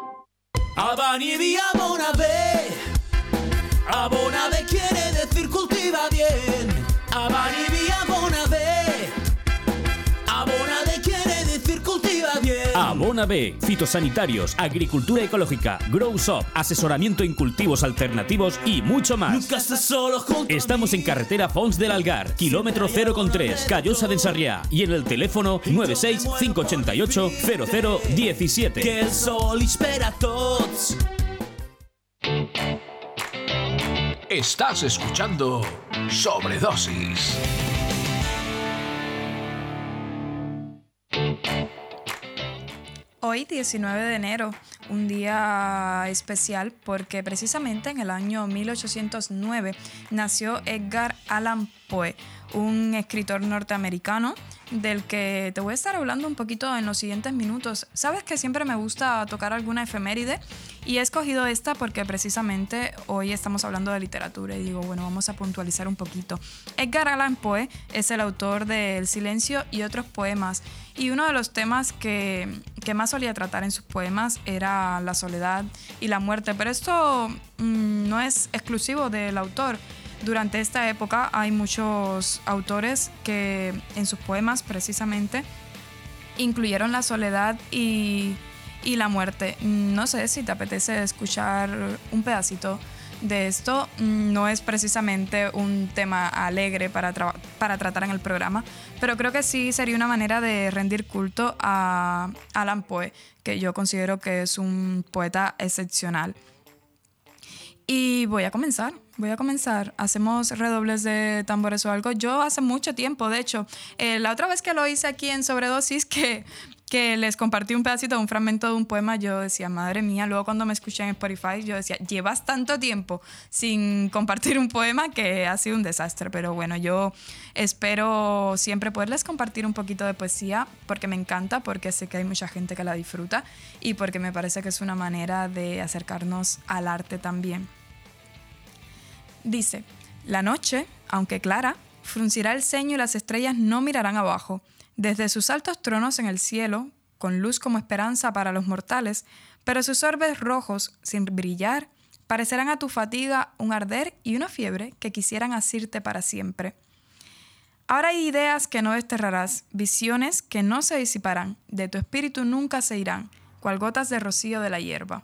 Ani di abona be, abona be Abona B, fitosanitarios, agricultura ecológica, Grow Shop, asesoramiento en cultivos alternativos y mucho más. Nunca estás solo junto a Estamos en carretera Fons del Algar, kilómetro 0,3, Callosa de Sarriá y en el teléfono 96 588 0017. Que el sol espera a tots. Estás escuchando Sobredosis. Hoy, 19 de enero, un día especial porque precisamente en el año 1809 nació Edgar Allan Poe, un escritor norteamericano del que te voy a estar hablando un poquito en los siguientes minutos. Sabes que siempre me gusta tocar alguna efeméride y he escogido esta porque precisamente hoy estamos hablando de literatura y digo, bueno, vamos a puntualizar un poquito. Edgar Allan Poe es el autor de El silencio y otros poemas y uno de los temas que, que más solía tratar en sus poemas era la soledad y la muerte, pero esto mm, no es exclusivo del autor. Durante esta época hay muchos autores que en sus poemas precisamente incluyeron la soledad y, la muerte. No sé si te apetece escuchar un pedacito de esto. No es precisamente un tema alegre para tratar en el programa, pero creo que sí sería una manera de rendir culto a Alan Poe, que yo considero que es un poeta excepcional. Y voy a comenzar, voy a comenzar. Hacemos redobles de tambores o algo. Yo hace mucho tiempo, de hecho, eh, la otra vez que lo hice aquí en Sobredosis, que, que les compartí un pedacito, un fragmento de un poema, yo decía, madre mía, luego cuando me escuché en Spotify, yo decía, llevas tanto tiempo sin compartir un poema que ha sido un desastre. Pero bueno, yo espero siempre poderles compartir un poquito de poesía porque me encanta, porque sé que hay mucha gente que la disfruta y porque me parece que es una manera de acercarnos al arte también. Dice, la noche, aunque clara, fruncirá el ceño y las estrellas no mirarán abajo. Desde sus altos tronos en el cielo, con luz como esperanza para los mortales, pero sus orbes rojos, sin brillar, parecerán a tu fatiga un arder y una fiebre que quisieran asirte para siempre. Ahora hay ideas que no desterrarás, visiones que no se disiparán, de tu espíritu nunca se irán, cual gotas de rocío de la hierba.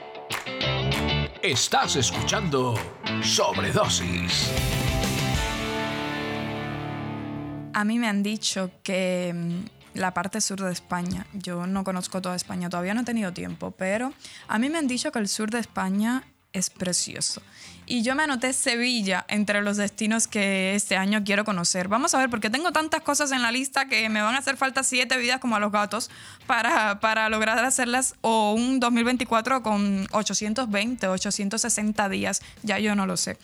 Estás escuchando Sobredosis. A mí me han dicho que mm, la parte sur de España, yo no conozco toda España, todavía no he tenido tiempo, pero a mí me han dicho que el sur de España es precioso. Y yo me anoté Sevilla entre los destinos que este año quiero conocer. Vamos a ver, porque tengo tantas cosas en la lista que me van a hacer falta siete vidas como a los gatos para, para lograr hacerlas o un 2024 con 820, 860 días, ya yo no lo sé.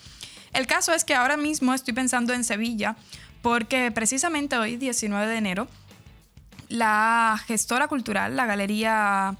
El caso es que ahora mismo estoy pensando en Sevilla porque precisamente hoy, 19 de enero, la gestora cultural, la Galería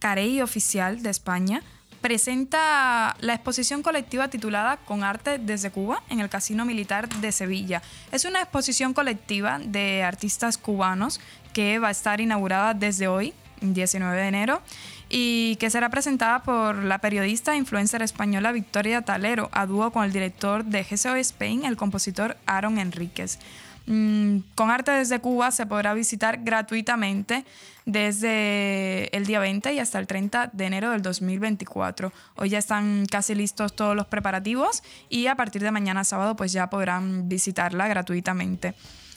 Carey Oficial de España, presenta la exposición colectiva titulada Con arte desde Cuba en el Casino Militar de Sevilla. Es una exposición colectiva de artistas cubanos que va a estar inaugurada desde hoy, 19 de enero, y que será presentada por la periodista e influencer española Victoria Talero, a dúo con el director de GSO Spain, el compositor Aaron Enríquez. Mm, con arte desde Cuba se podrá visitar gratuitamente desde el día 20 y hasta el 30 de enero del 2024. Hoy ya están casi listos todos los preparativos y a partir de mañana sábado pues ya podrán visitarla gratuitamente.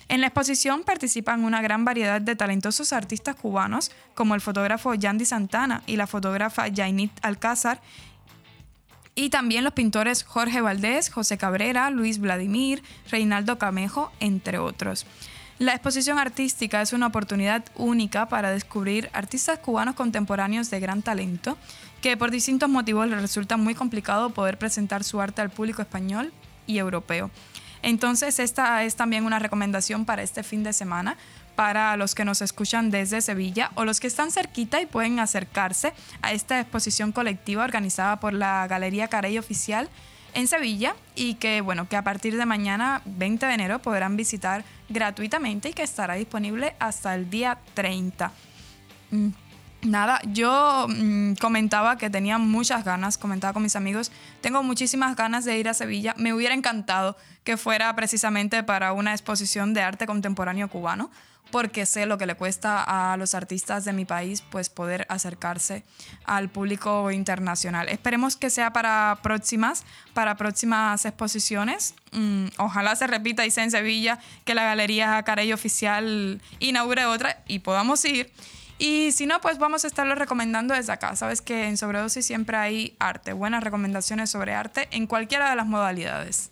En la exposición participan una gran variedad de talentosos artistas cubanos, como el fotógrafo Yandy Santana y la fotógrafa Jainit Alcázar, y también los pintores Jorge Valdés, José Cabrera, Luis Vladimir, Reinaldo Camejo, entre otros. La exposición artística es una oportunidad única para descubrir artistas cubanos contemporáneos de gran talento, que por distintos motivos les resulta muy complicado poder presentar su arte al público español y europeo. Entonces, esta es también una recomendación para este fin de semana, para los que nos escuchan desde Sevilla o los que están cerquita y pueden acercarse a esta exposición colectiva organizada por la Galería Carey Oficial en Sevilla y que, bueno, que a partir de mañana, 20 de enero, podrán visitar gratuitamente y que estará disponible hasta el día 30. Mm, Nada, yo mm, comentaba que tenía muchas ganas, comentaba con mis amigos, tengo muchísimas ganas de ir a Sevilla. Me hubiera encantado que fuera precisamente para una exposición de arte contemporáneo cubano, porque sé lo que le cuesta a los artistas de mi país pues poder acercarse al público internacional. Esperemos que sea para próximas, para próximas exposiciones. Mm, ojalá se repita y sea en Sevilla que la Galería Carey Oficial inaugure otra y podamos ir. Y si no, pues vamos a estarlo recomendando desde acá. Sabes que en Sobredosis siempre hay arte, buenas recomendaciones sobre arte en cualquiera de las modalidades.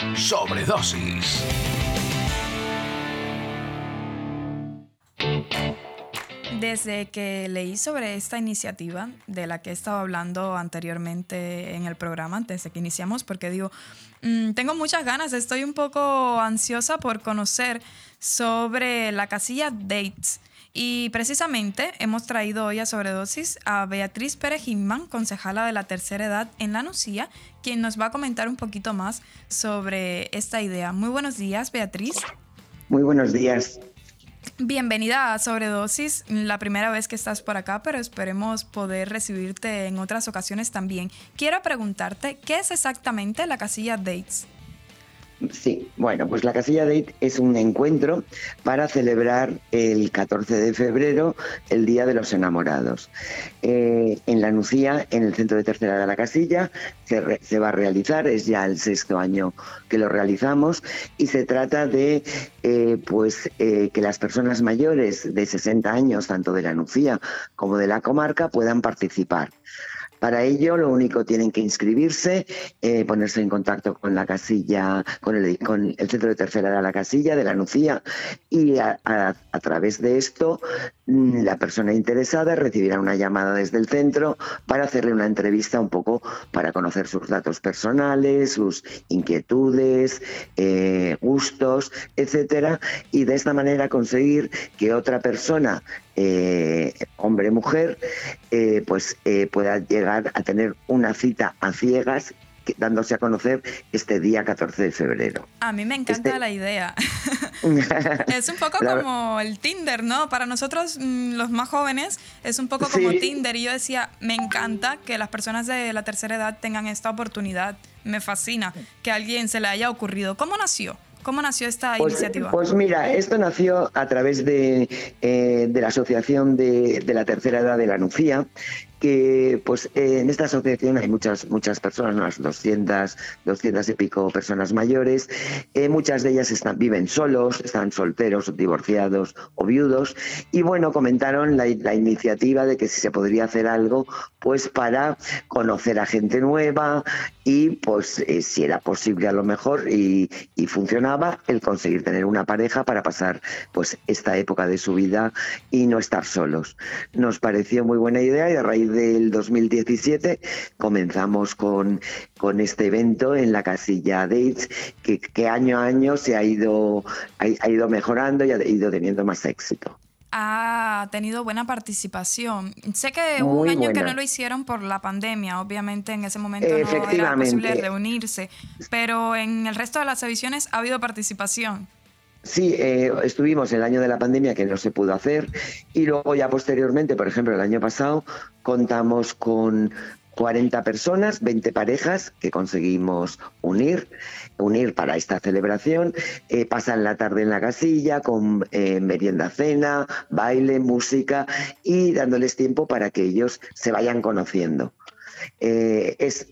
Sobredosis. Desde que leí sobre esta iniciativa de la que he estado hablando anteriormente en el programa, antes de que iniciamos, porque digo, mm, tengo muchas ganas, estoy un poco ansiosa por conocer sobre la casilla Dates. Y precisamente hemos traído hoy a Sobredosis a Beatriz Pérez Gimman, concejala de la tercera edad en La Nucía, quien nos va a comentar un poquito más sobre esta idea. Muy buenos días, Beatriz. Muy buenos días. Bienvenida a Sobredosis, la primera vez que estás por acá, pero esperemos poder recibirte en otras ocasiones también. Quiero preguntarte, ¿qué es exactamente la casilla Dates? Sí, bueno, pues la casilla Date es un encuentro para celebrar el 14 de febrero, el Día de los Enamorados. Eh, en la Nucía, en el centro de tercera de la casilla, se, re- se va a realizar, es ya el sexto año que lo realizamos, y se trata de eh, pues eh, que las personas mayores de 60 años, tanto de la Nucía como de la comarca, puedan participar. Para ello, lo único tienen que inscribirse, eh, ponerse en contacto con la casilla, con el, con el centro de tercera edad, la casilla de la Nucía, y a, través de esto, la persona interesada recibirá una llamada desde el centro para hacerle una entrevista un poco para conocer sus datos personales, sus inquietudes, eh, gustos, etcétera, y de esta manera conseguir que otra persona, eh, hombre mujer, eh, pues eh, pueda llegar a tener una cita a ciegas dándose a conocer este día 14 de febrero. A mí me encanta Este- la idea. Es un poco La- como el Tinder, ¿no? Para nosotros, mm, los más jóvenes, es un poco Sí. como Tinder. Y yo decía, me encanta que las personas de la tercera edad tengan esta oportunidad. Me fascina que a alguien se le haya ocurrido. ¿Cómo nació? ¿Cómo nació esta Pues, iniciativa? pues mira, esto nació a través de, eh, de la Asociación de, de la Tercera Edad de la Nucía, que pues en esta asociación hay muchas muchas personas, unas 200, 200 y pico personas mayores, eh, muchas de ellas están, viven solos, están solteros, divorciados o viudos, y bueno, comentaron la, la iniciativa de que si se podría hacer algo pues para conocer a gente nueva y pues eh, si era posible a lo mejor y, y funcionaba el conseguir tener una pareja para pasar pues esta época de su vida y no estar solos. Nos pareció muy buena idea y a raíz del 2017 comenzamos con, con este evento en la casilla Dates que, que año a año se ha ido, ha, ha ido mejorando y ha ido teniendo más éxito. Ha tenido buena participación. Sé que hubo un año que no lo hicieron por la pandemia. Obviamente en ese momento no era posible reunirse. Pero en el resto de las ediciones ha habido participación. Sí, eh, estuvimos el año de la pandemia que no se pudo hacer y luego ya posteriormente, por ejemplo, el año pasado contamos con 40 personas, 20 parejas que conseguimos unir, unir para esta celebración. Eh, pasan la tarde en la casilla con eh, merienda cena, baile, música y dándoles tiempo para que ellos se vayan conociendo. Eh, es,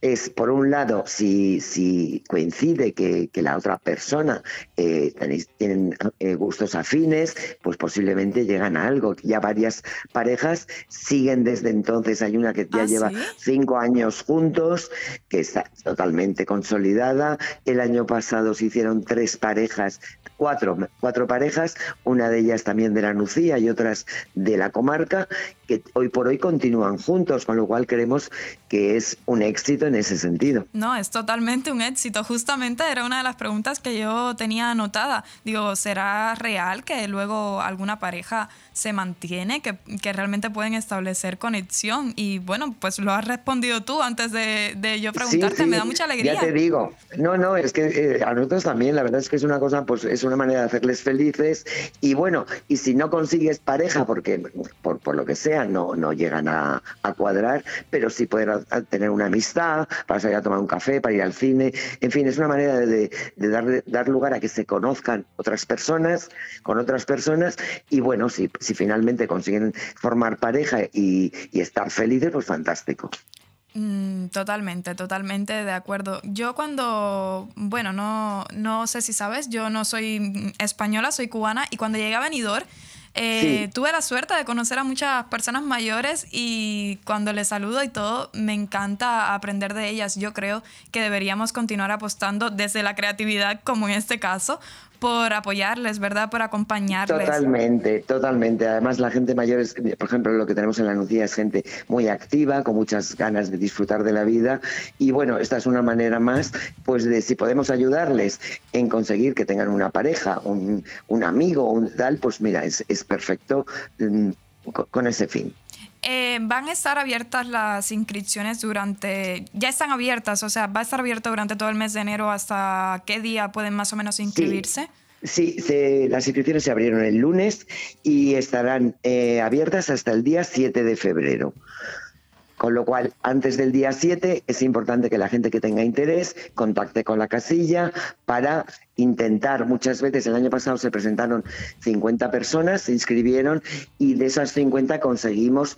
es, por un lado, si, si coincide que, que la otra persona eh, tenéis, tienen eh, gustos afines, pues posiblemente llegan a algo. Ya varias parejas siguen desde entonces. Hay una que ya ¿Ah, lleva sí? cinco años juntos, que está totalmente consolidada. El año pasado se hicieron tres parejas, cuatro, cuatro parejas, una de ellas también de la Nucía y otras de la comarca, que hoy por hoy continúan juntos, con lo cual creemos que es un éxito en ese sentido. No, es totalmente un éxito. Justamente era una de las preguntas que yo tenía anotada. Digo, ¿será real que luego alguna pareja se mantiene, que, que realmente pueden establecer conexión? Y bueno, pues lo has respondido tú antes de, de yo preguntarte. Sí, sí, Me da mucha alegría. Ya te digo. No, no, es que eh, a nosotros también, la verdad es que es una cosa, pues es una manera de hacerles felices. Y bueno, y si no consigues pareja, porque por, por lo que sea, no, no llegan a, a cuadrar, pero sí poder a- a tener una amistad, para salir a tomar un café, para ir al cine. En fin, es una manera de, de dar, dar lugar a que se conozcan otras personas, con otras personas. Y bueno, si, si finalmente consiguen formar pareja y, y estar felices, pues fantástico. Mm, totalmente, totalmente de acuerdo. Yo cuando, bueno, no, no sé si sabes, yo no soy española, soy cubana y cuando llegué a Benidorm eh, Sí. tuve la suerte de conocer a muchas personas mayores y cuando les saludo y todo, me encanta aprender de ellas. Yo creo que deberíamos continuar apostando desde la creatividad, como en este caso, por apoyarles, ¿verdad? Por acompañarles. Totalmente, totalmente. Además, la gente mayor, es, por ejemplo, lo que tenemos en la Nucía es gente muy activa, con muchas ganas de disfrutar de la vida. Y bueno, esta es una manera más, pues, de si podemos ayudarles en conseguir que tengan una pareja, un, un amigo, un tal, pues mira, es, es perfecto mm, con ese fin. Eh, van a estar abiertas las inscripciones durante, ya están abiertas, o sea, va a estar abierto durante todo el mes de enero hasta qué día pueden más o menos inscribirse. Sí, se- las inscripciones se abrieron el lunes y estarán eh, abiertas hasta el día 7 de febrero. Con lo cual, antes del día 7 es importante que la gente que tenga interés contacte con la casilla para intentar, muchas veces el año pasado se presentaron 50 personas, se inscribieron y de esas 50 conseguimos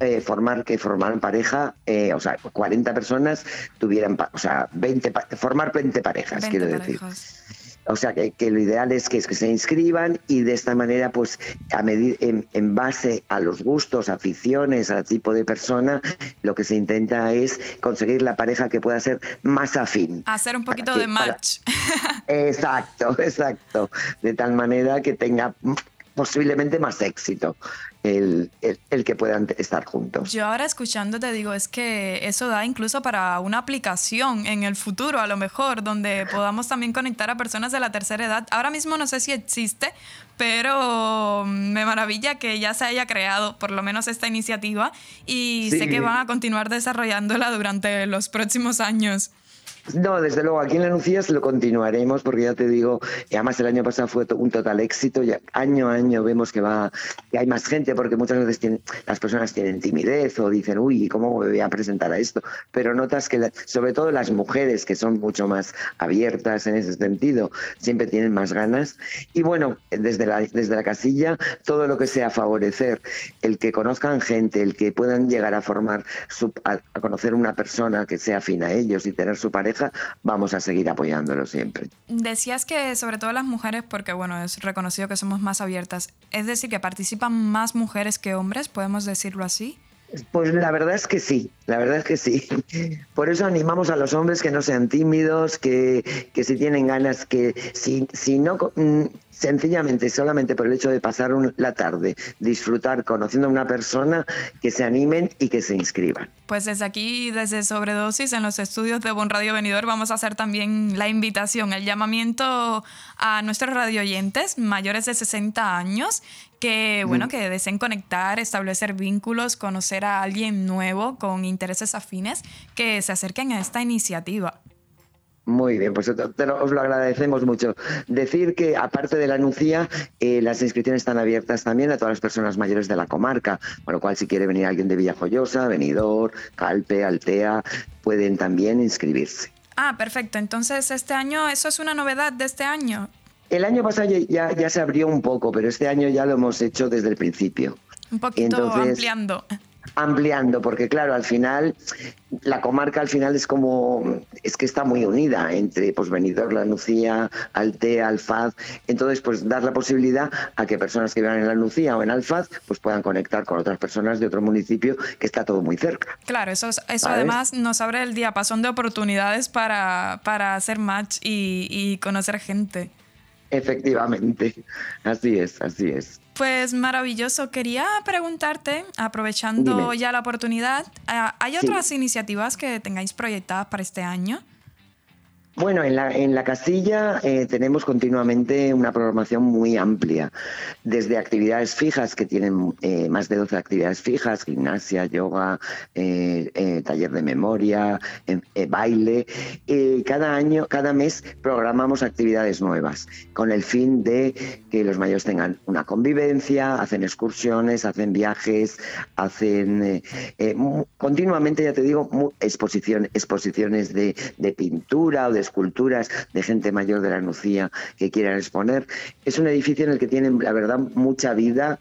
eh, formar que formaran pareja, eh, o sea, 40 personas tuvieran, o sea, 20, pa- formar 20 parejas, 20 quiero decir. O sea, que, que lo ideal es que, que se inscriban y de esta manera, pues, a medir, en, en base a los gustos, aficiones, al tipo de persona, lo que se intenta es conseguir la pareja que pueda ser más afín. Hacer un poquito que- de para- match. Exacto, exacto. De tal manera que tenga posiblemente más éxito el, el- el que puedan estar juntos. Yo ahora escuchándote digo, es que eso da incluso para una aplicación en el futuro, a lo mejor, donde podamos también conectar a personas de la tercera edad. Ahora mismo no sé si existe, pero me maravilla que ya se haya creado por lo menos esta iniciativa y Sí. sé que van a continuar desarrollándola durante los próximos años. No, desde luego, aquí en la Nucías lo continuaremos porque ya te digo, y además el año pasado fue un total éxito, ya año a año vemos que va, que hay más gente porque muchas veces tienen, las personas tienen timidez o dicen, uy, ¿cómo me voy a presentar a esto? Pero notas que sobre todo las mujeres que son mucho más abiertas en ese sentido, siempre tienen más ganas. Y bueno, desde la, desde la casilla, todo lo que sea favorecer el que conozcan gente, el que puedan llegar a formar, a conocer una persona que sea afín a ellos y tener su pareja, vamos a seguir apoyándolo siempre. Decías que sobre todo las mujeres, porque bueno, es reconocido que somos más abiertas, es decir, que participan más mujeres que hombres, podemos decirlo así. Pues la verdad es que sí, la verdad es que sí. Por eso animamos a los hombres que no sean tímidos, que, que si tienen ganas, que si, si no, mm, sencillamente, solamente por el hecho de pasar un- la tarde, disfrutar conociendo a una persona, que se animen y que se inscriban. Pues desde aquí, desde Sobredosis, en los estudios de Bon Radio Venidor, vamos a hacer también la invitación, el llamamiento a nuestros radioyentes mayores de 60 años que, bueno, Mm. que deseen conectar, establecer vínculos, conocer a alguien nuevo con intereses afines, que se acerquen a esta iniciativa. Muy bien, pues te- lo- os lo agradecemos mucho. Decir que aparte de la Nucía, eh, las inscripciones están abiertas también a todas las personas mayores de la comarca, con lo cual si quiere venir alguien de Villajoyosa, Benidorm, Calpe, Altea, pueden también inscribirse. Ah, perfecto. Entonces, este año, eso es una novedad de este año. El año pasado ya, ya, ya se abrió un poco, pero este año ya lo hemos hecho desde el principio. Un poquito Entonces- ampliando. Ampliando, porque claro, al final, la comarca al final es como, es que está muy unida entre pues Benidorm, La Nucía, Altea, Alfaz, entonces pues dar la posibilidad a que personas que vivan en La Nucía o en Alfaz pues puedan conectar con otras personas de otro municipio que está todo muy cerca. Claro, eso, es- eso ¿Sabes? además nos abre el diapasón de oportunidades para, para hacer match y, y conocer gente. Efectivamente, así es, así es. Pues maravilloso. Quería preguntarte, aprovechando Dime. ya la oportunidad, ah, ¿hay Sí. otras iniciativas que tengáis proyectadas para este año? Bueno, en la, en la casilla eh, tenemos continuamente una programación muy amplia, desde actividades fijas que tienen eh, más de 12 actividades fijas, gimnasia, yoga, eh, eh, taller de memoria, eh, baile. Cada año, cada mes programamos actividades nuevas con el fin de que los mayores tengan una convivencia, hacen excursiones, hacen viajes, hacen continuamente, ya te digo, exposición, exposiciones de, de pintura o de esculturas de gente mayor de la Nucía que quieran exponer. Es un edificio en el que tienen, la verdad, mucha vida,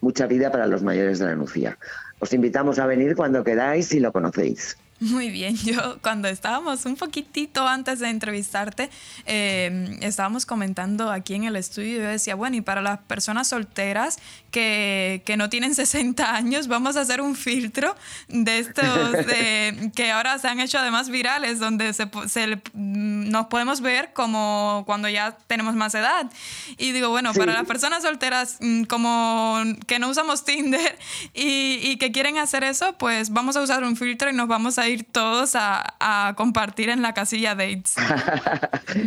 mucha vida para los mayores de la Nucía. Os invitamos a venir cuando queráis y lo conocéis. Muy bien, yo cuando estábamos un poquitito antes de entrevistarte, eh, estábamos comentando aquí en el estudio, yo decía, bueno, y para las personas solteras que, que no tienen 60 años, vamos a hacer un filtro de estos de- que ahora se han hecho además virales, donde se, se mm, nos podemos ver como cuando ya tenemos más edad. Y digo, bueno, Sí. para las personas solteras mm, como que no usamos Tinder y, y que quieren hacer eso, pues vamos a usar un filtro y nos vamos a ir todos a, a compartir en la casilla dates.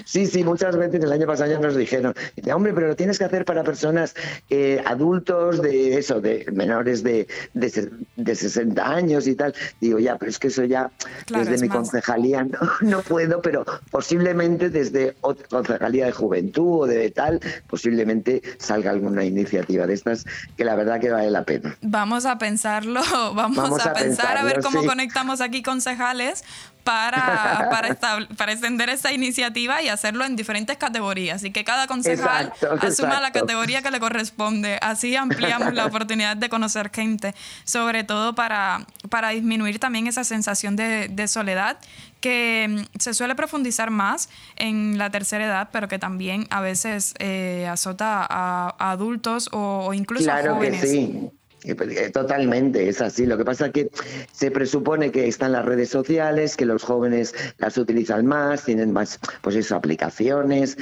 Sí, sí, muchas veces el año pasado ya nos dijeron, hombre, pero lo tienes que hacer para personas eh, adultos de eso, de menores de, de, de 60 años y tal. Digo, ya, pero es que eso ya Claro, desde es mi más. concejalía no, no puedo, pero posiblemente desde otra concejalía de juventud o de tal, posiblemente salga alguna iniciativa de estas que la verdad que vale la pena. Vamos a pensarlo, vamos, Vamos a, a pensar a ver pensarlo, cómo sí. conectamos aquí con concejales para, para, estab- para extender esta iniciativa y hacerlo en diferentes categorías y que cada concejal Exacto, asuma la categoría que le corresponde. Así ampliamos la oportunidad de conocer gente, sobre todo para, para disminuir también esa sensación de, de soledad que mm, se suele profundizar más en la tercera edad, pero que también a veces eh, azota a, a adultos o, o incluso a Claro que jóvenes. sí. Eh, pues, eh, Totalmente, es así. Lo que pasa es que se presupone que están las redes sociales, que los jóvenes las utilizan más, tienen más, pues eso, aplicaciones,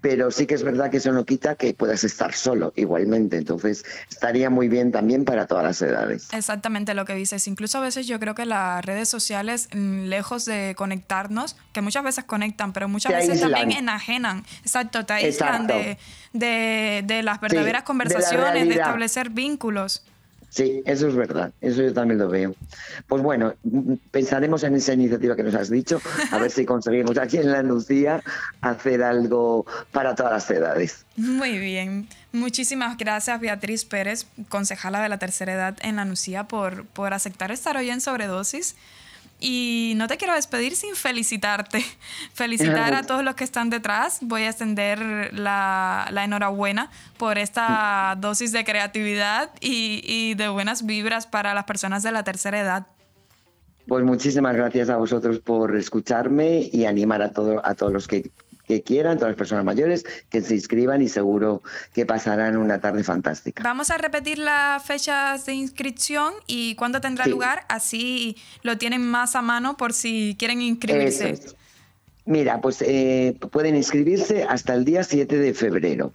pero sí que es verdad que eso no quita que puedas estar solo igualmente. Entonces, estaría muy bien también para todas las edades. Exactamente lo que dices. Incluso a veces yo creo que las redes sociales, mm, lejos de conectarnos, que muchas veces conectan, pero muchas Te veces también enajenan. Exacto, te aíslan de, de, de las Sí, verdaderas de la conversaciones, de, establecer vínculos. Sí, eso es verdad, eso yo también lo veo. Pues bueno, mm, pensaremos en esa iniciativa que nos has dicho, a ver si conseguimos aquí en la Lucía hacer algo para todas las edades. Muy bien. Muchísimas gracias, Beatriz Pérez, concejala de la tercera edad en la Nucía, por, por aceptar estar hoy en Sobredosis. Y no te quiero despedir sin felicitarte. Felicitar a todos los que están detrás. Voy a extender la, la enhorabuena por esta dosis de creatividad y, y de buenas vibras para las personas de la tercera edad. Pues muchísimas gracias a vosotros por escucharme y animar a, todo, a todos los que, que quieran, todas las personas mayores, que se inscriban y seguro que pasarán una tarde fantástica. Vamos a repetir las fechas de inscripción y cuándo tendrá Sí. lugar. Así lo tienen más a mano por si quieren inscribirse. Eso es. Mira, pues eh, pueden inscribirse hasta el día 7 de febrero.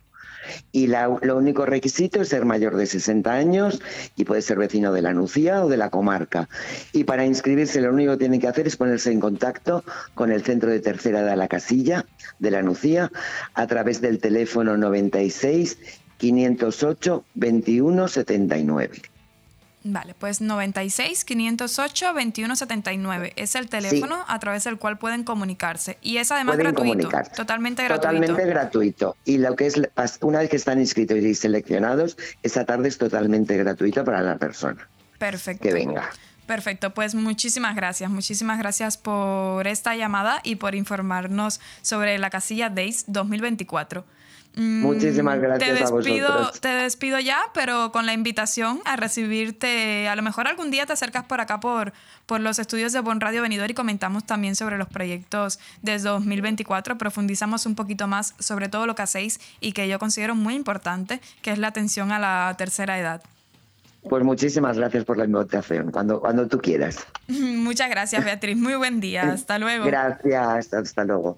Y la- lo único requisito es ser mayor de 60 años y puede ser vecino de la Nucía o de la comarca. Y para inscribirse lo único que tienen que hacer es ponerse en contacto con el centro de tercera de la casilla de la Nucía a través del teléfono 96 508 21 79. Vale, pues 96 508 2179 es el teléfono a través del cual pueden comunicarse y es además Pueden gratuito, totalmente gratuito. Totalmente gratuito. Y lo que es, una vez que están inscritos y seleccionados, esa tarde es totalmente gratuito para la persona Perfecto. que venga. Perfecto, pues muchísimas gracias, muchísimas gracias por esta llamada y por informarnos sobre la casilla DAYS 2024. Mm, Muchísimas gracias te a despido, vosotros. Te despido ya, pero con la invitación a recibirte. A lo mejor algún día te acercas por acá por, por los estudios de Bon Radio Venidor y comentamos también sobre los proyectos desde 2024. Profundizamos un poquito más sobre todo lo que hacéis y que yo considero muy importante, que es la atención a la tercera edad. Pues muchísimas gracias por la invitación, cuando, cuando tú quieras. Muchas gracias, Beatriz. Muy buen día. Hasta luego. Gracias, hasta, hasta luego.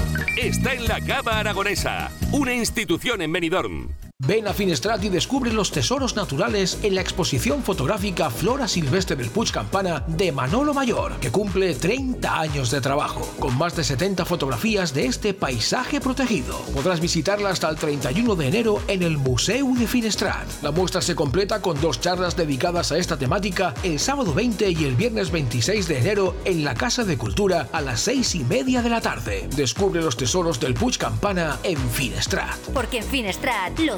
está en la Cava Aragonesa, una institución en Benidorm. Ven a Finestrat y descubre los tesoros naturales en la exposición fotográfica Flora Silvestre del Puig Campana de Manolo Mayor, que cumple 30 años de trabajo, con más de 70 fotografías de este paisaje protegido. Podrás visitarla hasta el 31 de enero en el Museo de Finestrat. La muestra se completa con dos charlas dedicadas a esta temática el sábado 20 y el viernes 26 de enero en la Casa de Cultura a las 6 y media de la tarde. Descubre los tesoros del Puig Campana en Finestrat. Porque en Finestrat lo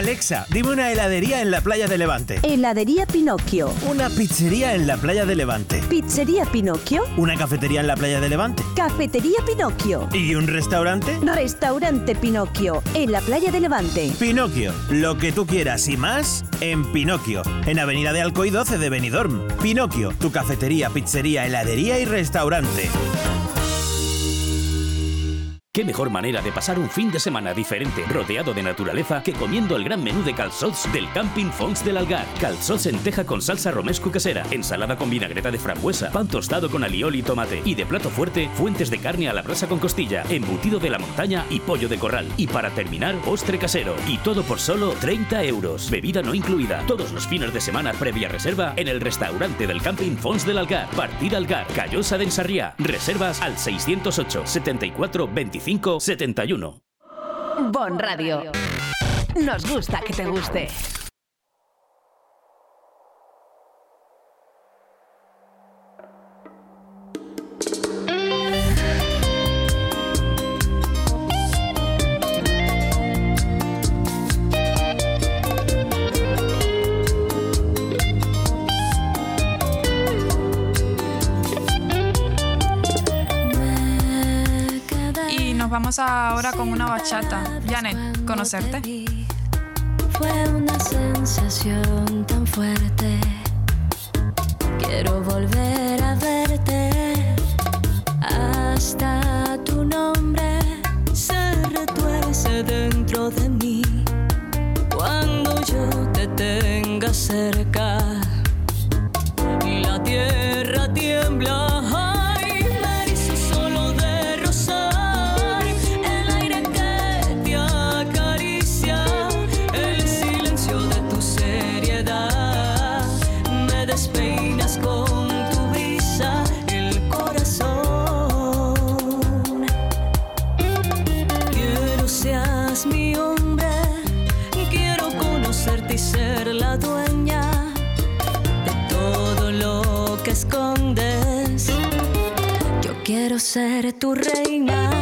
Alexa, dime una heladería en la playa de Levante. Heladería Pinocchio. Una pizzería en la playa de Levante. Pizzería Pinocchio. Una cafetería en la playa de Levante. Cafetería Pinocchio. ¿Y un restaurante? Restaurante Pinocchio. En la playa de Levante. Pinocchio, lo que tú quieras y más en Pinocchio, en Avenida de Alcoy 12 de Benidorm. Pinocchio, tu cafetería, pizzería, heladería y restaurante. ¿Qué mejor manera de pasar un fin de semana diferente, rodeado de naturaleza, que comiendo el gran menú de calzots del Camping Fons del Algar? Calzots en teja con salsa romesco casera, ensalada con vinagreta de frambuesa, pan tostado con alioli y tomate. Y de plato fuerte, fuentes de carne a la brasa con costilla, embutido de la montaña y pollo de corral. Y para terminar, postre casero. Y todo por solo 30 euros. Bebida no incluida. Todos los fines de semana previa reserva en el restaurante del Camping Fons del Algar. Partida Algar, Callosa de Ensarriá. Reservas al 608 74 25 71. Bon Radio. Nos gusta que te guste. Vamos ahora con una bachata. Janet, conocerte. Fue una sensación tan fuerte. Quiero volver a verte. Hasta ser tu reina.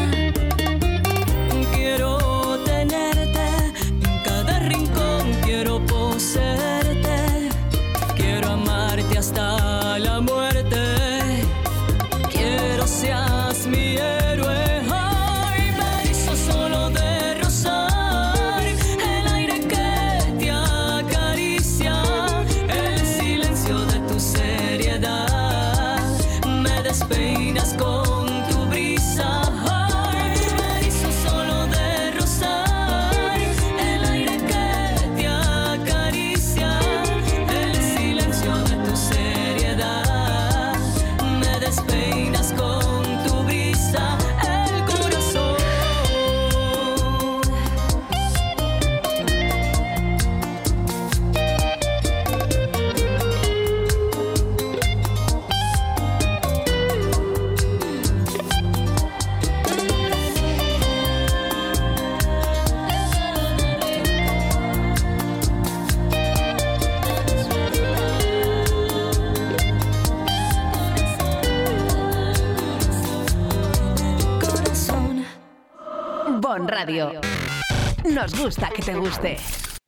Gusta que te guste.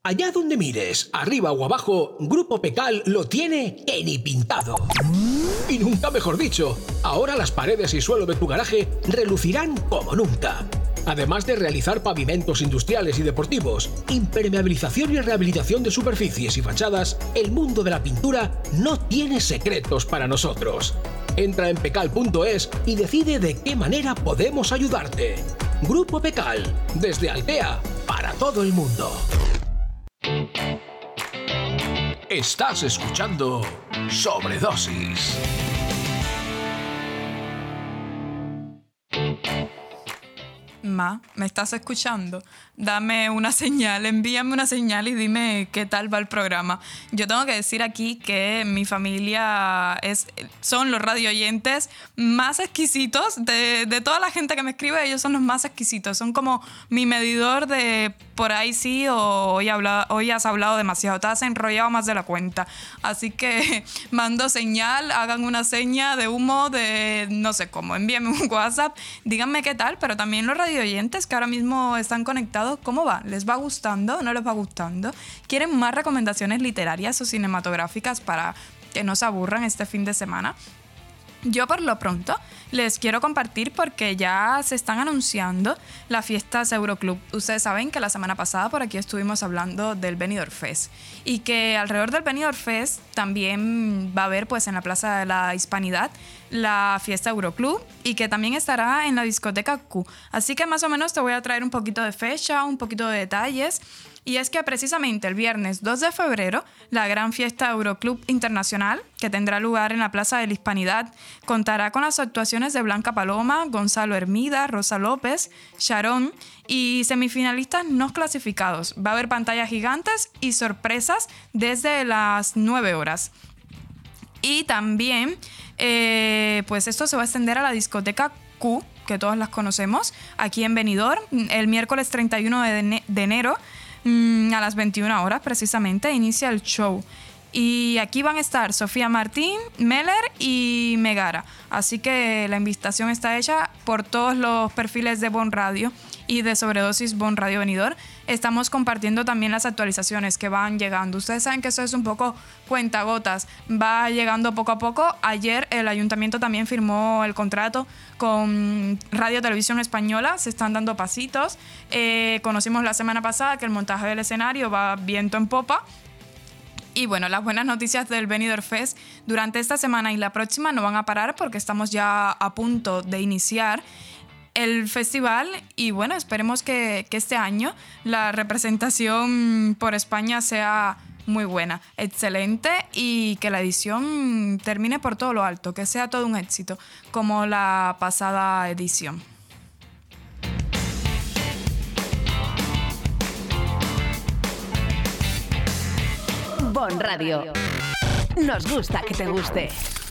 Allá donde mires, arriba o abajo, Grupo Pecal lo tiene que ni pintado. Y nunca mejor dicho, ahora las paredes y suelo de tu garaje relucirán como nunca. Además de realizar pavimentos industriales y deportivos, impermeabilización y rehabilitación de superficies y fachadas, el mundo de la pintura no tiene secretos para nosotros. Entra en pecal.es y decide de qué manera podemos ayudarte. Grupo Pecal, desde Altea, para todo el mundo. Estás escuchando Sobredosis. Ma, ¿me estás escuchando? Dame una señal, envíame una señal y dime qué tal va el programa. Yo tengo que decir aquí que mi familia es, son los radio oyentes más exquisitos de, de toda la gente que me escribe, ellos son los más exquisitos. Son como mi medidor de por ahí sí o hoy, habla, hoy has hablado demasiado, te has enrollado más de la cuenta. Así que mando señal, hagan una seña de humo de no sé cómo, envíenme un WhatsApp, díganme qué tal, pero también los radio radio oyentes que ahora mismo están conectados, ¿cómo va? ¿Les va gustando? ¿No les va gustando? ¿Quieren más recomendaciones literarias o cinematográficas para que no se aburran este fin de semana? Yo por lo pronto les quiero compartir porque ya se están anunciando las fiestas Euroclub. Ustedes saben que la semana pasada por aquí estuvimos hablando del Benidorm Fest y que alrededor del Benidorm Fest también va a haber pues en la Plaza de la Hispanidad la fiesta Euroclub y que también estará en la discoteca Q. Así que más o menos te voy a traer un poquito de fecha, un poquito de detalles. Y es que precisamente el viernes 2 de febrero, la gran fiesta Euroclub Internacional, que tendrá lugar en la Plaza de la Hispanidad, contará con las actuaciones de Blanca Paloma, Gonzalo Hermida, Rosa López, Sharon y semifinalistas no clasificados. Va a haber pantallas gigantes y sorpresas desde las 9 horas. Y también, eh, pues esto se va a extender a la discoteca Q, que todos las conocemos, aquí en Benidorm, el miércoles 31 de, ene- de enero, mm, a las 21 horas precisamente, inicia el show. Y aquí van a estar Sofía Martín, Meller y Megara. Así que la invitación está hecha por todos los perfiles de Bon Radio y de Sobredosis Bon Radio Venidor. Estamos compartiendo también las actualizaciones que van llegando. Ustedes saben que eso es un poco cuentagotas, va llegando poco a poco. Ayer el ayuntamiento también firmó el contrato con Radio Televisión Española, se están dando pasitos. Eh, conocimos la semana pasada que el montaje del escenario va viento en popa. Y bueno, las buenas noticias del Benidorm Fest durante esta semana y la próxima no van a parar porque estamos ya a punto de iniciar el festival y bueno, esperemos que, este año la representación por España sea muy buena, excelente y que la edición termine por todo lo alto, que sea todo un éxito, como la pasada edición. Bon Radio. Nos gusta que te guste.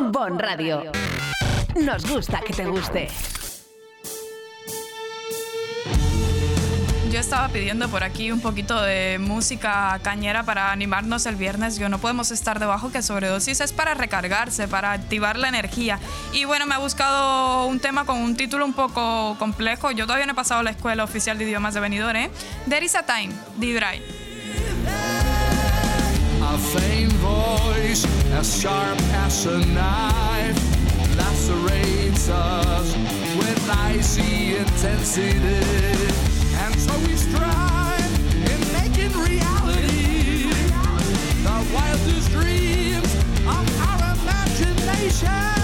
Bon Radio. Nos gusta que te guste. Yo estaba pidiendo por aquí un poquito de música cañera para animarnos el viernes. Yo no podemos estar debajo que sobredosis es para recargarse, para activar la energía. Y bueno, me ha buscado un tema con un título un poco complejo. Yo todavía no he pasado la escuela oficial de idiomas de Benidorm, ¿eh? There is a time, de Dry. Faint voice, as sharp as a knife, lacerates us with icy intensity. And so we strive in making reality the wildest dreams of our imagination.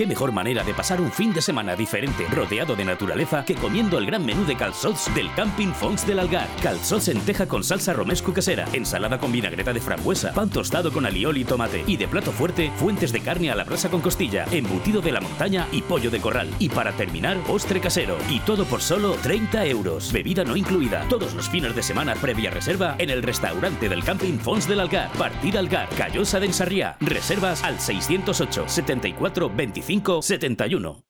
¿Qué mejor manera de pasar un fin de semana diferente, rodeado de naturaleza, que comiendo el gran menú de calzots del Camping Fons del Algar? Calzots en teja con salsa romesco casera, ensalada con vinagreta de frambuesa, pan tostado con alioli y tomate. Y de plato fuerte, fuentes de carne a la brasa con costilla, embutido de la montaña y pollo de corral. Y para terminar, postre casero. Y todo por solo 30 euros. Bebida no incluida. Todos los fines de semana previa reserva en el restaurante del Camping Fons del Algar. Partida Algar, Callosa de Ensarriá. Reservas al 608 74 25 71.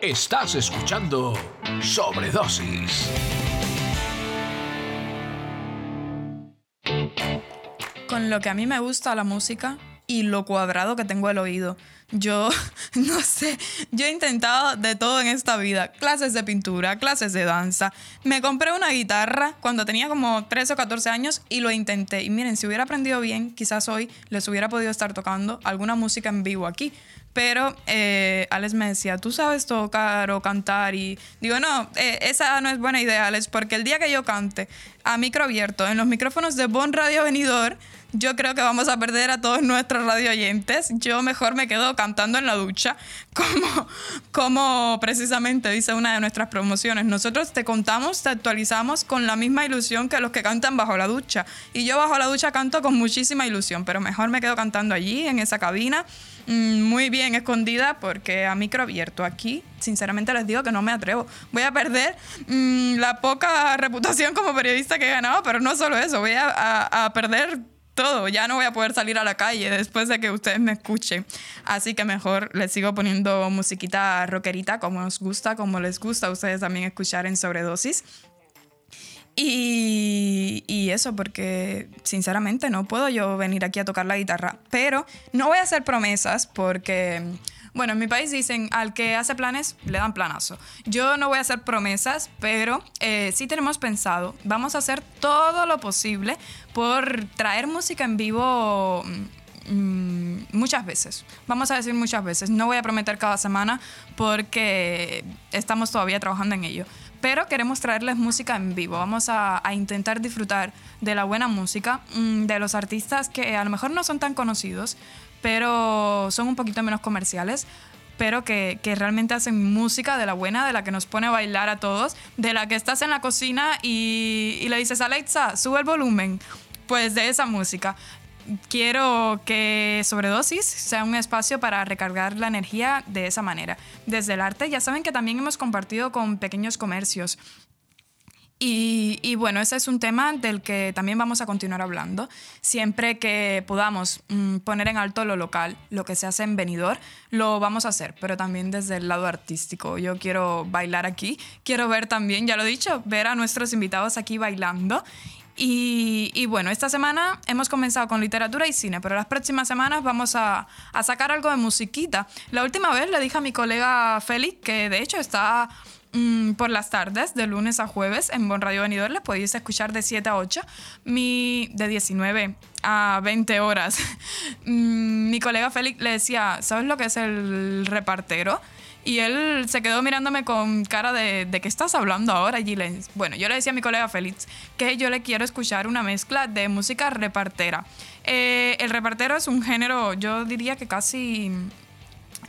Estás escuchando Sobredosis. Con lo que a mí me gusta la música y lo cuadrado que tengo el oído. Yo, no sé, yo he intentado de todo en esta vida. Clases de pintura, clases de danza. Me compré una guitarra cuando tenía como 13 o 14 años y lo intenté. Y miren, si hubiera aprendido bien, quizás hoy les hubiera podido estar tocando alguna música en vivo aquí. Pero eh, Alex me decía, ¿tú sabes tocar o cantar? Y digo, no, eh, esa no es buena idea, Alex, porque el día que yo cante a micro abierto en los micrófonos de Bon Radio Venidor, yo creo que vamos a perder a todos nuestros radio oyentes. Yo mejor me quedo cantando en la ducha, como, como precisamente dice una de nuestras promociones. Nosotros te contamos, te actualizamos con la misma ilusión que los que cantan bajo la ducha. Y yo bajo la ducha canto con muchísima ilusión, pero mejor me quedo cantando allí, en esa cabina, muy bien escondida, porque a micro abierto aquí, sinceramente les digo que no me atrevo. Voy a perder mm, la poca reputación como periodista que he ganado, pero no solo eso, voy a, a- perder todo. Ya no voy a poder salir a la calle después de que ustedes me escuchen. Así que mejor les sigo poniendo musiquita rockerita como os gusta, como les gusta a ustedes también escuchar en sobredosis. Y, y eso, porque sinceramente no puedo yo venir aquí a tocar la guitarra. Pero no voy a hacer promesas porque, bueno, en mi país dicen al que hace planes le dan planazo. Yo no voy a hacer promesas, pero eh, sí tenemos pensado, vamos a hacer todo lo posible por traer música en vivo mm, muchas veces. Vamos a decir muchas veces. No voy a prometer cada semana porque estamos todavía trabajando en ello. Pero queremos traerles música en vivo. Vamos a, a intentar disfrutar de la buena música, mm, de los artistas que a lo mejor no son tan conocidos, pero son un poquito menos comerciales pero que, que realmente hacen música de la buena, de la que nos pone a bailar a todos, de la que estás en la cocina y, y le dices, Alexa, sube el volumen, pues de esa música. Quiero que Sobredosis sea un espacio para recargar la energía de esa manera. Desde el arte, ya saben que también hemos compartido con pequeños comercios. Y, y bueno, ese es un tema del que también vamos a continuar hablando. Siempre que podamos mm, poner en alto lo local, lo que se hace en Benidorm, lo vamos a hacer, pero también desde el lado artístico. Yo quiero bailar aquí, quiero ver también, ya lo he dicho, ver a nuestros invitados aquí bailando. Y, bueno, esta semana hemos comenzado con literatura y cine, pero las próximas semanas vamos a, a sacar algo de musiquita. La última vez le dije a mi colega Félix, que de hecho está mm, por las tardes, de lunes a jueves, en Bon Radio Venidor, les podéis escuchar de 7 a 8, mi, de 19 a 20 horas. Mm, mi colega Félix le decía, ¿sabes lo que es el repartero? Y él se quedó mirándome con cara de, ¿de qué estás hablando ahora, Gilen? Bueno, yo le decía a mi colega Félix que yo le quiero escuchar una mezcla de música repartera. Eh, el repartero es un género, yo diría que casi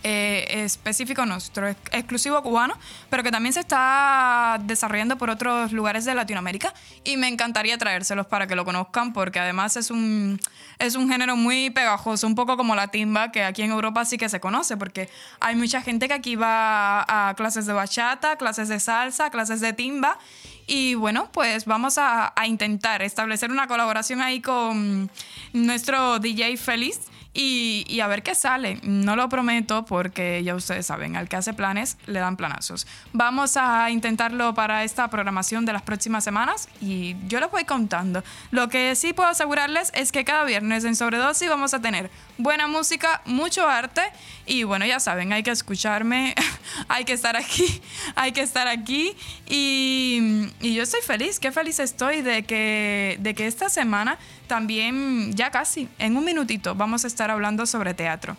eh, específico nuestro, ex- exclusivo cubano, pero que también se está desarrollando por otros lugares de Latinoamérica y me encantaría traérselos para que lo conozcan porque además es un, es un género muy pegajoso, un poco como la timba que aquí en Europa sí que se conoce porque hay mucha gente que aquí va a clases de bachata, clases de salsa, clases de timba Y bueno, pues vamos a, a intentar establecer una colaboración ahí con nuestro DJ Feliz y, a ver qué sale. No lo prometo porque ya ustedes saben, al que hace planes le dan planazos. Vamos a intentarlo para esta programación de las próximas semanas y yo les voy contando. Lo que sí puedo asegurarles es que cada viernes en Sobredosis vamos a tener buena música, mucho arte y bueno, ya saben, hay que escucharme, hay que estar aquí, hay que estar aquí y, y yo estoy feliz, qué feliz estoy de que, de que esta semana también, ya casi, en un minutito, vamos a estar hablando sobre teatro.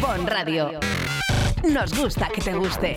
Bon Radio. Nos gusta que te guste.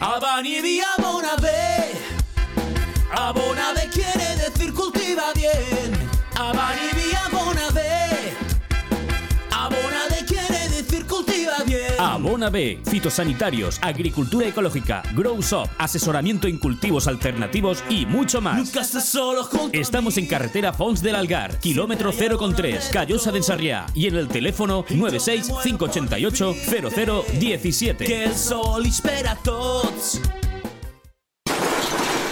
Abani via Bonave. Abonave quiere decir cultiva bien. B, fitosanitarios, agricultura ecológica, Grow Shop, asesoramiento en cultivos alternativos y mucho más. Nunca solo Estamos en carretera Fons del Algar, kilómetro 0,3, Callosa de Ensarriá y en el teléfono 96 588 0017. Que el sol espera a tots.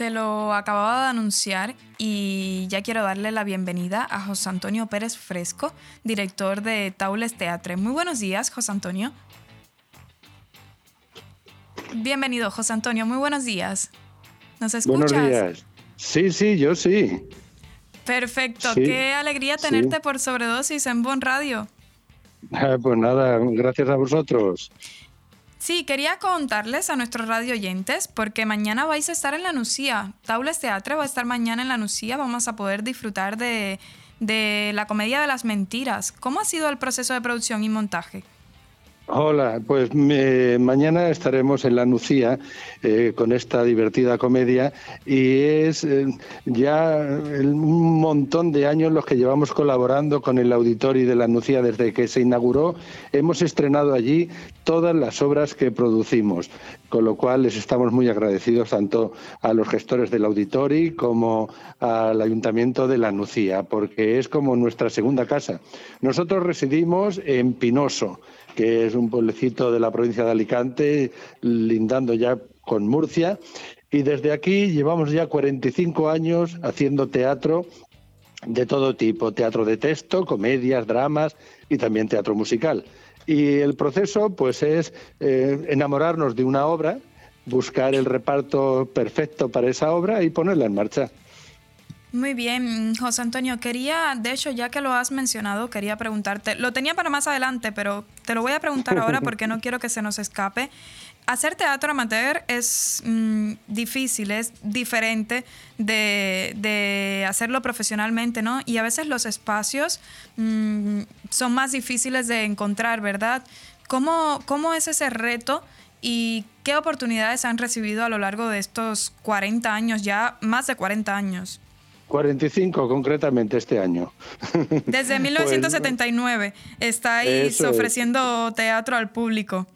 Te lo acababa de anunciar y ya quiero darle la bienvenida a José Antonio Pérez Fresco, director de Taules Teatre. Muy buenos días, José Antonio. Bienvenido, José Antonio. Muy buenos días. ¿Nos escuchas? Buenos días. Sí, sí, yo sí. Perfecto. Sí, Qué alegría tenerte sí. por Sobredosis en Bon Radio. Pues nada, gracias a vosotros. Sí, quería contarles a nuestros radio oyentes, porque mañana vais a estar en la Nucía. Taules Teatre va a estar mañana en la Nucía. Vamos a poder disfrutar de, de la comedia de las mentiras. ¿Cómo ha sido el proceso de producción y montaje? Hola, pues mañana estaremos en la Nucía eh, con esta divertida comedia y es eh, ya un montón de años los que llevamos colaborando con el auditorio de la Nucía desde que se inauguró. Hemos estrenado allí todas las obras que producimos, con lo cual les estamos muy agradecidos tanto a los gestores del auditorio como al Ayuntamiento de la Nucía, porque es como nuestra segunda casa. Nosotros residimos en Pinoso que es un pueblecito de la provincia de Alicante, lindando ya con Murcia. Y desde aquí llevamos ya 45 años haciendo teatro de todo tipo, teatro de texto, comedias, dramas y también teatro musical. Y el proceso pues es eh, enamorarnos de una obra, buscar el reparto perfecto para esa obra y ponerla en marcha. Muy bien, José Antonio. Quería, de hecho, ya que lo has mencionado, quería preguntarte, lo tenía para más adelante, pero te lo voy a preguntar ahora porque no quiero que se nos escape. Hacer teatro amateur es mm, difícil, es diferente de, de hacerlo profesionalmente, ¿no? Y a veces los espacios mm, son más difíciles de encontrar, ¿verdad? ¿Cómo, ¿Cómo es ese reto y qué oportunidades han recibido a lo largo de estos 40 años, ya más de 40 años? 45 concretamente este año. Desde Pues, 1979 estáis Eso es. ofreciendo teatro al público.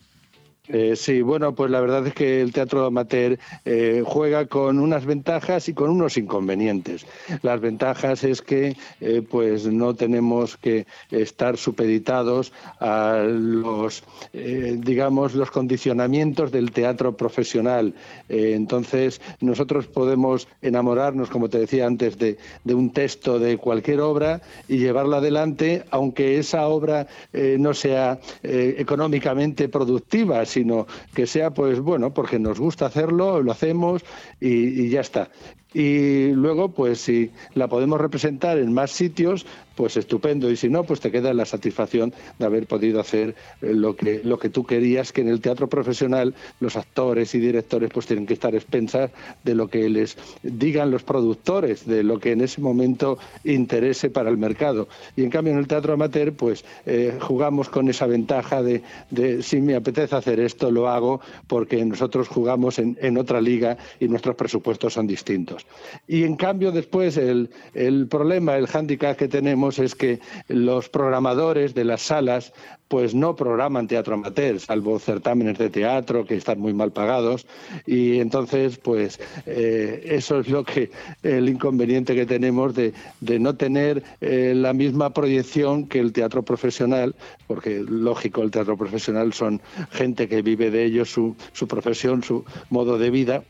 Eh, sí, bueno, pues la verdad es que el teatro amateur eh, juega con unas ventajas y con unos inconvenientes. Las ventajas es que eh, pues no tenemos que estar supeditados a los, digamos, los condicionamientos del teatro profesional. Entonces, nosotros podemos enamorarnos, como te decía antes, de, de un texto de cualquier obra y llevarla adelante, aunque esa obra no sea económicamente productiva, sino que sea, pues bueno, porque nos gusta hacerlo, lo hacemos y, y ya está. Y luego, pues si la podemos representar en más sitios, pues estupendo. Y si no, pues te queda la satisfacción de haber podido hacer eh, lo que, lo que tú querías, que en el teatro profesional los actores y directores pues tienen que estar expensas de lo que les digan los productores, de lo que en ese momento interese para el mercado. Y en cambio en el teatro amateur, pues eh, jugamos con esa ventaja de, de si me apetece hacer esto, lo hago, porque nosotros jugamos en, en otra liga y nuestros presupuestos son distintos. Y en cambio después el, el problema, el hándicap que tenemos es que los programadores de las salas pues no programan teatro amateur, salvo certámenes de teatro que están muy mal pagados. Y entonces pues eh, eso es lo que el inconveniente que tenemos de, de no tener eh, la misma proyección que el teatro profesional, porque lógico el teatro profesional son gente que vive de ello su, su profesión, su modo de vida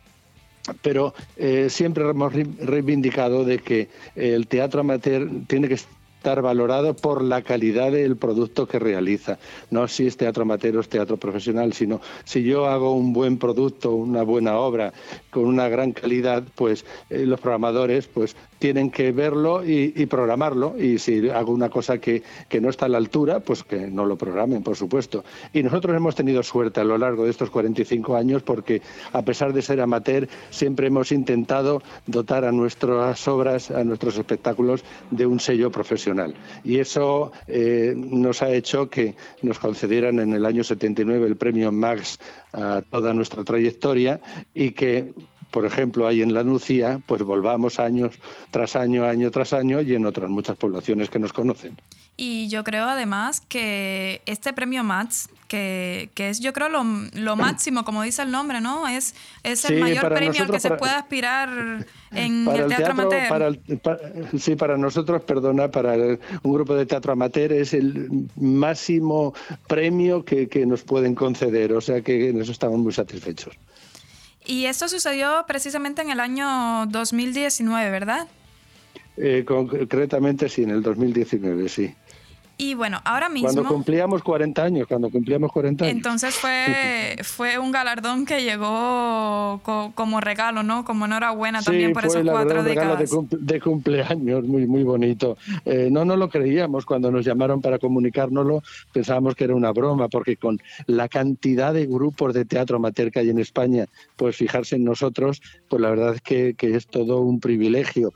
pero eh, siempre hemos re- reivindicado de que el teatro amateur tiene que estar valorado por la calidad del producto que realiza. No si es teatro amateur o es teatro profesional, sino si yo hago un buen producto, una buena obra con una gran calidad, pues eh, los programadores pues tienen que verlo y, programarlo. Y si hago una cosa que, que no está a la altura, pues que no lo programen, por supuesto. Y nosotros hemos tenido suerte a lo largo de estos 45 años porque, a pesar de ser amateur, siempre hemos intentado dotar a nuestras obras, a nuestros espectáculos, de un sello profesional. Y eso eh, nos ha hecho que nos concedieran en el año 79 el premio Max a toda nuestra trayectoria y que por ejemplo, ahí en la Nucía, pues volvamos años tras año, año tras año y en otras muchas poblaciones que nos conocen. Y yo creo además que este premio MATS, que, que es yo creo lo, lo máximo, como dice el nombre, ¿no? Es, es el Sí, mayor premio al que se puede aspirar en el teatro, amateur. para el- pa- sí, para nosotros, perdona, para el- un grupo de teatro amateur es el máximo premio que, que nos pueden conceder, o sea que en eso estamos muy satisfechos. Y esto sucedió precisamente en el año 2019, ¿verdad? Eh, concretamente sí, en el 2019, sí. Y bueno, ahora mismo... Cuando cumplíamos 40 años, cuando cumplíamos 40 años. Entonces fue, fue un galardón que llegó co- como regalo, ¿no? Como enhorabuena también por fue esos la verdad cuatro regalo de, cumple- de cumpleaños, muy, muy bonito. Eh, no nos lo creíamos cuando nos llamaron para comunicárnoslo, pensábamos que era una broma, porque con la cantidad de grupos de teatro amateur que hay en España, pues fijarse en nosotros, pues la verdad es que, que es todo un privilegio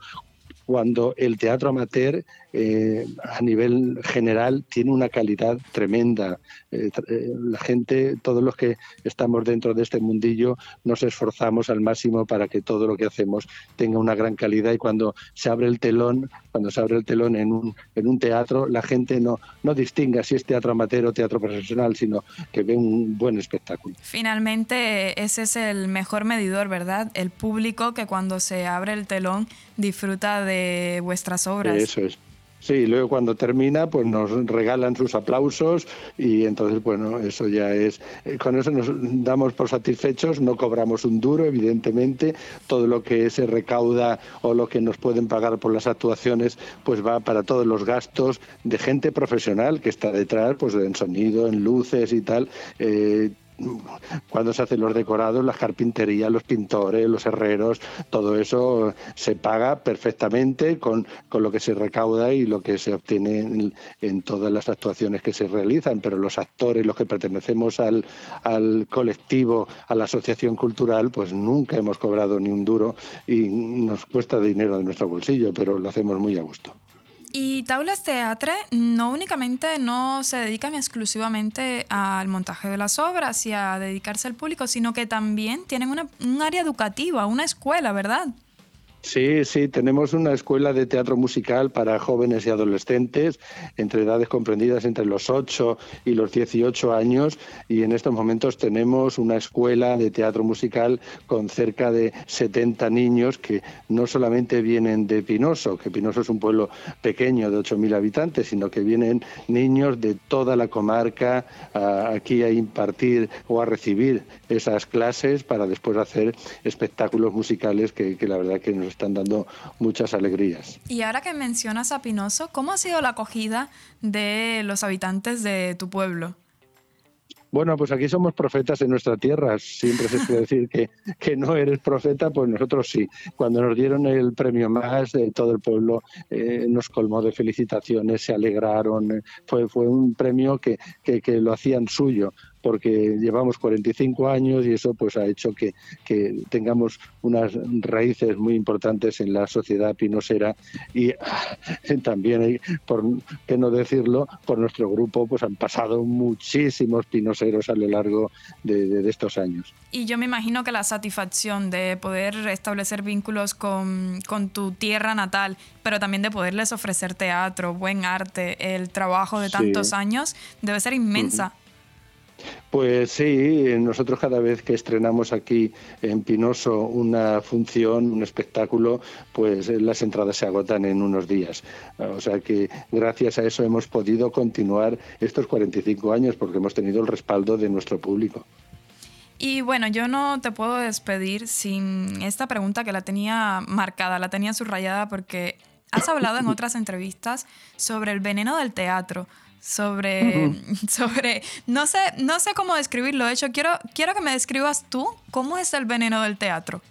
cuando el teatro amateur eh, a nivel general tiene una calidad tremenda. Eh, eh, la gente, todos los que estamos dentro de este mundillo, nos esforzamos al máximo para que todo lo que hacemos tenga una gran calidad y cuando se abre el telón, cuando se abre el telón en un, en un teatro, la gente no, no distinga si es teatro amateur o teatro profesional, sino que ve un buen espectáculo. Finalmente, ese es el mejor medidor, ¿verdad? El público que cuando se abre el telón disfruta de vuestras obras. Eso es. Sí, luego cuando termina, pues nos regalan sus aplausos y entonces, bueno, eso ya es, eh, con eso nos damos por satisfechos, no cobramos un duro, evidentemente, todo lo que se recauda o lo que nos pueden pagar por las actuaciones, pues va para todos los gastos de gente profesional que está detrás, pues en sonido, en luces y tal. eh, cuando se hacen los decorados, las carpinterías, los pintores, los herreros, todo eso se paga perfectamente con, con lo que se recauda y lo que se obtiene en, todas las actuaciones que se realizan, pero los actores, los que pertenecemos al, al colectivo, a la asociación cultural, pues nunca hemos cobrado ni un duro y nos cuesta dinero de nuestro bolsillo, pero lo hacemos muy a gusto. Y Taules Teatre no únicamente no se dedican exclusivamente al montaje de las obras y a dedicarse al público, sino que también tienen una, un área educativa, una escuela, ¿verdad? Sí, sí, tenemos una escuela de teatro musical para jóvenes y adolescentes entre edades comprendidas entre los 8 y los 18 años y en estos momentos tenemos una escuela de teatro musical con cerca de 70 niños que no solamente vienen de Pinoso, que Pinoso es un pueblo pequeño de 8.000 habitantes, sino que vienen niños de toda la comarca aquí a impartir o a recibir esas clases para después hacer espectáculos musicales que, que la verdad que nos están dando muchas alegrías. Y ahora que mencionas a Pinoso, ¿cómo ha sido la acogida de los habitantes de tu pueblo? Bueno, pues aquí somos profetas en nuestra tierra. Siempre se suele decir que, que no eres profeta, pues nosotros sí. Cuando nos dieron el premio más, eh, todo el pueblo eh, nos colmó de felicitaciones, se alegraron. Fue, fue un premio que, que, que lo hacían suyo porque llevamos 45 años y eso pues ha hecho que, que tengamos unas raíces muy importantes en la sociedad pinosera y ah, también por qué no decirlo, por nuestro grupo pues han pasado muchísimos pinoseros a lo largo de, de- de estos años. Y yo me imagino que la satisfacción de poder establecer vínculos con, con tu tierra natal, pero también de poderles ofrecer teatro, buen arte, el trabajo de Sí. tantos años, debe ser inmensa. Pues sí, nosotros cada vez que estrenamos aquí en Pinoso una función, un espectáculo, pues las entradas se agotan en unos días. O sea que gracias a eso hemos podido continuar estos 45 años porque hemos tenido el respaldo de nuestro público. Y bueno, yo no te puedo despedir sin esta pregunta que la tenía marcada, la tenía subrayada porque has hablado en otras entrevistas sobre el veneno del teatro, sobre, sobre no sé, no sé cómo describirlo. De hecho, quiero, quiero que me describas tú cómo es el veneno del teatro.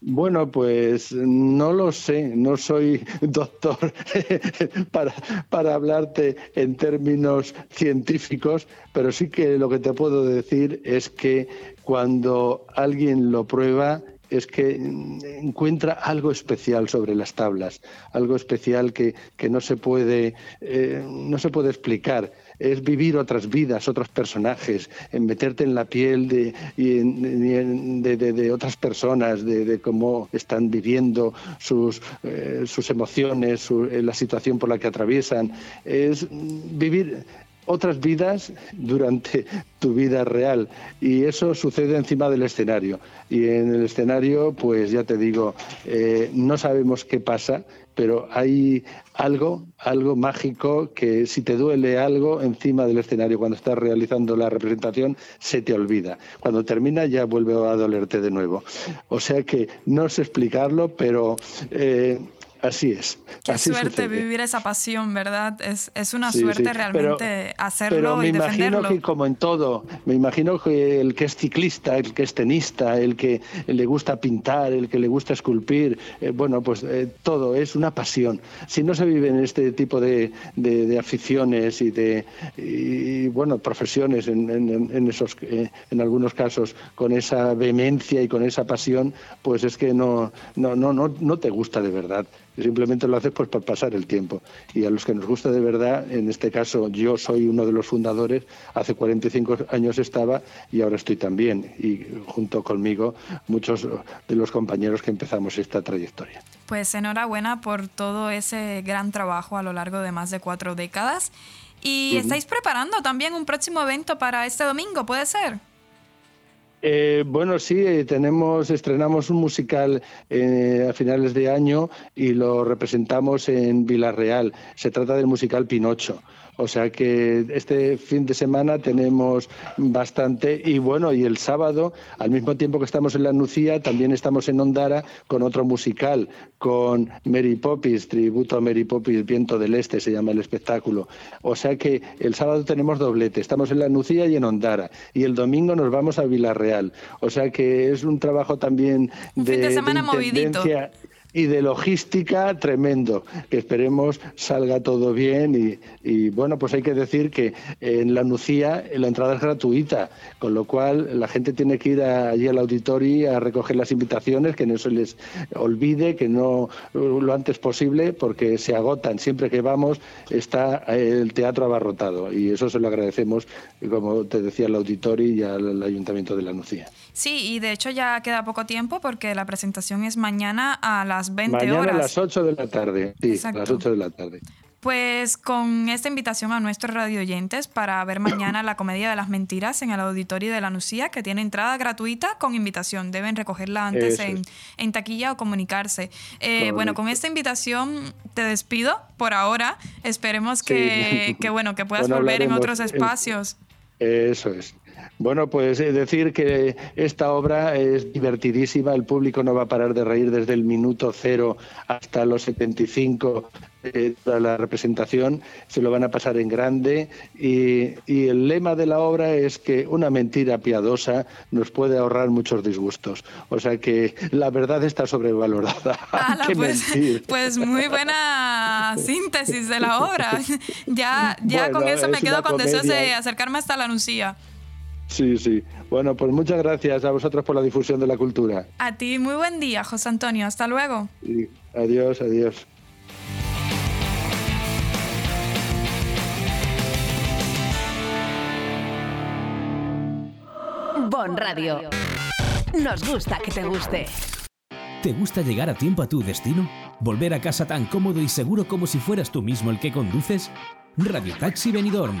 Bueno, pues no lo sé, no soy doctor para, para hablarte en términos científicos, pero sí que lo que te puedo decir es que cuando alguien lo prueba es que mm, encuentra algo especial sobre las tablas, algo especial que, que no se puede eh, no se puede explicar. Es vivir otras vidas, otros personajes, en meterte en la piel de, de, de- de otras personas, de, cómo están viviendo sus, eh, sus emociones, eh, la situación por la que atraviesan. Es mm, vivir otras vidas durante tu vida real. Y eso sucede encima del escenario. Y en el escenario pues ya te digo eh, no sabemos qué pasa pero hay algo algo mágico que si te duele algo encima del escenario cuando estás realizando la representación se te olvida. Cuando termina ya vuelve a dolerte de nuevo. O sea que no sé explicarlo pero eh, así es Qué así suerte sucede. vivir esa pasión, ¿verdad? Es, es una Sí, suerte sí, realmente pero- hacerlo Pero me y imagino defenderlo. que como en todo, me imagino que el que es ciclista, el que es tenista, el que le gusta pintar, el que le gusta esculpir, eh, bueno, pues eh, todo es una pasión. Si no se vive en este tipo de, de- de aficiones y de y, bueno profesiones en, en- en esos eh, en algunos casos con esa vehemencia y con esa pasión, pues es que no no no no, no te gusta de verdad. Simplemente lo haces pues por pasar el tiempo. Y a los que nos gusta de verdad, en este caso yo soy uno de los fundadores, hace 45 años estaba y ahora estoy también. Y junto conmigo muchos de los compañeros que empezamos esta trayectoria. Pues enhorabuena por todo ese gran trabajo a lo largo de más de cuatro décadas. Y estáis preparando también un próximo evento para este domingo, ¿puede ser? Eh, bueno, sí, eh, tenemos, estrenamos un musical eh, a finales de año y lo representamos en Villarreal. Se trata del musical Pinocho. O sea que este fin de semana tenemos bastante y bueno, y el sábado, al mismo tiempo que estamos en la Nucía, también estamos en Ondara con otro musical, con Mary Poppins, tributo a Mary Poppins, Viento del Este se llama el espectáculo. O sea que el sábado tenemos doblete, estamos en la Nucía y en Ondara y el domingo nos vamos a Villarreal. O sea que es un trabajo también de, fin de semana intendencia. Y de logística tremendo, que esperemos salga todo bien y, y, bueno, pues hay que decir que en la Nucía la entrada es gratuita, con lo cual la gente tiene que ir allí al auditorio a recoger las invitaciones, que no se les olvide, que no lo antes posible, porque se agotan. Siempre que vamos está el teatro abarrotado y eso se lo agradecemos, como te decía, al auditorio y al Ayuntamiento de la Nucía. Sí, y de hecho ya queda poco tiempo porque la presentación es mañana a las 20 Mañana horas. a las 8 de la tarde. Sí, Exacto. a las 8 de la tarde. Pues con esta invitación a nuestros radioyentes para ver mañana la comedia de las mentiras en el auditorio de la Nucía, que tiene entrada gratuita con invitación. Deben recogerla antes en, taquilla o comunicarse. Eh, bueno, con esta invitación te despido por ahora. Esperemos que, Sí. que, bueno, que puedas Bueno, volver en otros en- espacios. Eso es. Bueno, pues eh, decir que esta obra es divertidísima, el público no va a parar de reír desde el minuto cero hasta los 75 eh, toda la representación, se lo van a pasar en grande y, y el lema de la obra es que una mentira piadosa nos puede ahorrar muchos disgustos. O sea que la verdad está sobrevalorada. Ala, Qué pues, pues muy buena síntesis de la obra. ya ya Bueno, con eso me quedo con deseos de acercarme hasta la Nucía. Sí, sí. Bueno, pues muchas gracias a vosotros por la difusión de la cultura. A ti, muy buen día, José Antonio. Hasta luego. Y adiós, adiós. Bon Radio. Nos gusta que te guste. ¿Te gusta llegar a tiempo a tu destino? ¿Volver a casa tan cómodo y seguro como si fueras tú mismo el que conduces? Radio Taxi Benidorm.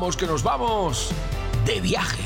Vamos que nos vamos de viaje.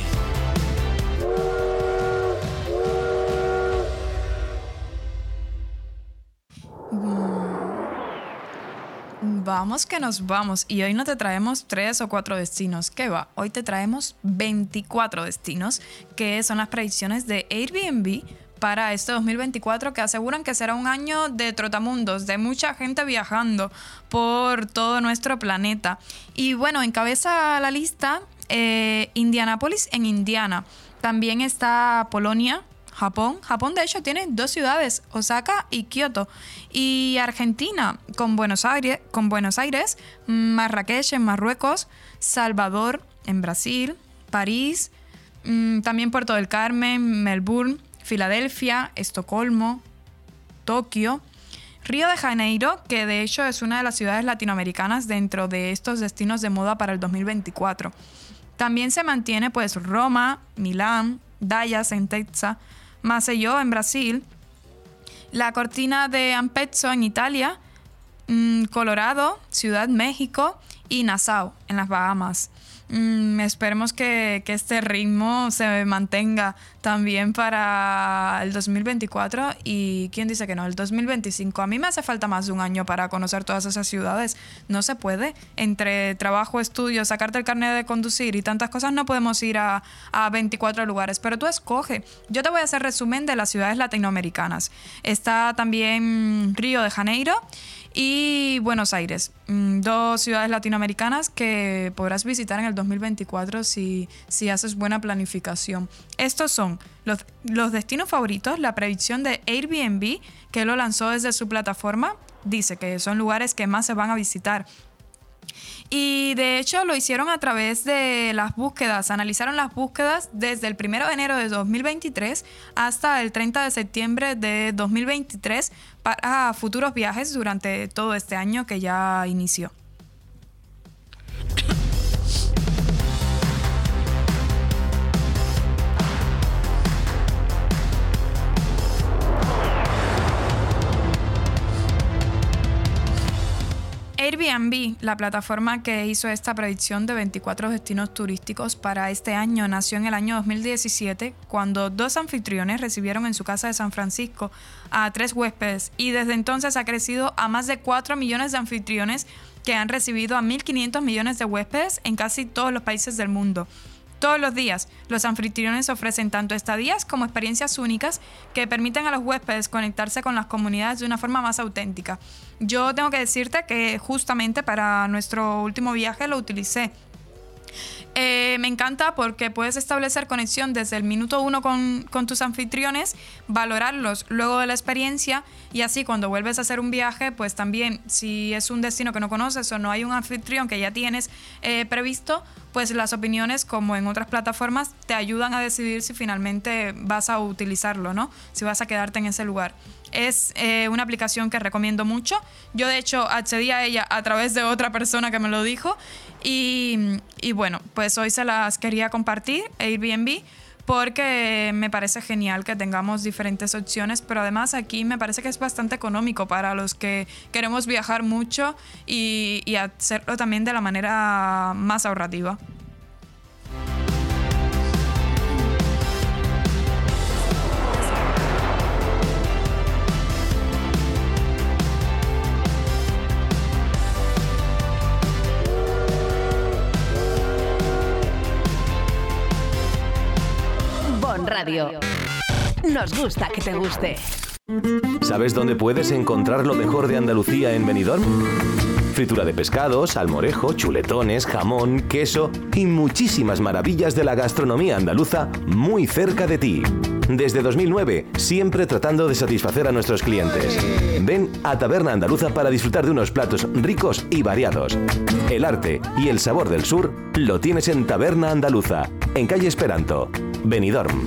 Vamos que nos vamos. Y hoy no te traemos tres o cuatro destinos. ¿Qué va? Hoy te traemos 24 destinos, que son las predicciones de Airbnb para este 2024 que aseguran que será un año de trotamundos, de mucha gente viajando por todo nuestro planeta. Y bueno, encabeza la lista eh, Indianápolis en Indiana. También está Polonia, Japón. Japón, de hecho, tiene dos ciudades, Osaka y Kioto. Y Argentina, con Buenos Aires, con Buenos Aires Marrakech en Marruecos, Salvador en Brasil, París, mm, también Puerto del Carmen, Melbourne, Filadelfia, Estocolmo, Tokio, Río de Janeiro, que de hecho es una de las ciudades latinoamericanas dentro de estos destinos de moda para el 2024. También se mantiene pues Roma, Milán, Dallas en Texas, Maceió en Brasil, la cortina de Ampezzo en Italia, mm, Colorado, Ciudad México y Nassau en las Bahamas. Mm, esperemos que, este ritmo se mantenga también para el 2024 y quién dice que no, el 2025. A mí me hace falta más de un año para conocer todas esas ciudades. No se puede. Entre trabajo, estudio, sacarte el carnet de conducir y tantas cosas, no podemos ir a, a 24 lugares. Pero tú escoge. Yo te voy a hacer resumen de las ciudades latinoamericanas. Está también Río de Janeiro y Buenos Aires, mm, dos ciudades latinoamericanas que podrás visitar en el 2024 si, si haces buena planificación. Estos son los, los destinos favoritos, la predicción de Airbnb, que lo lanzó desde su plataforma, dice que son lugares que más se van a visitar. Y de hecho lo hicieron a través de las búsquedas, analizaron las búsquedas desde el 1 de enero de 2023 hasta el 30 de septiembre de 2023 para futuros viajes durante todo este año que ya inició. Airbnb, la plataforma que hizo esta predicción de 24 destinos turísticos para este año, nació en el año 2017 cuando dos anfitriones recibieron en su casa de San Francisco a tres huéspedes y desde entonces ha crecido a más de 4 millones de anfitriones que han recibido a 1.500 millones de huéspedes en casi todos los países del mundo. Todos los días, los anfitriones ofrecen tanto estadías como experiencias únicas que permiten a los huéspedes conectarse con las comunidades de una forma más auténtica. Yo tengo que decirte que justamente para nuestro último viaje lo utilicé. Eh, me encanta porque puedes establecer conexión desde el minuto uno con, tus anfitriones, valorarlos luego de la experiencia y así cuando vuelves a hacer un viaje, pues también si es un destino que no conoces o no hay un anfitrión que ya tienes eh, previsto, pues las opiniones como en otras plataformas te ayudan a decidir si finalmente vas a utilizarlo, ¿no? Si vas a quedarte en ese lugar. Es eh, una aplicación que recomiendo mucho. Yo de hecho accedí a ella a través de otra persona que me lo dijo y, y bueno, pues hoy se las quería compartir, Airbnb, porque me parece genial que tengamos diferentes opciones, pero además aquí me parece que es bastante económico para los que queremos viajar mucho y, y hacerlo también de la manera más ahorrativa. Radio. Nos gusta que te guste. ¿Sabes dónde puedes encontrar lo mejor de Andalucía en Benidorm? Fritura de pescado, salmorejo, chuletones, jamón, queso y muchísimas maravillas de la gastronomía andaluza muy cerca de ti. Desde 2009, siempre tratando de satisfacer a nuestros clientes. Ven a Taberna Andaluza para disfrutar de unos platos ricos y variados. El arte y el sabor del sur lo tienes en Taberna Andaluza, en calle Esperanto, Benidorm.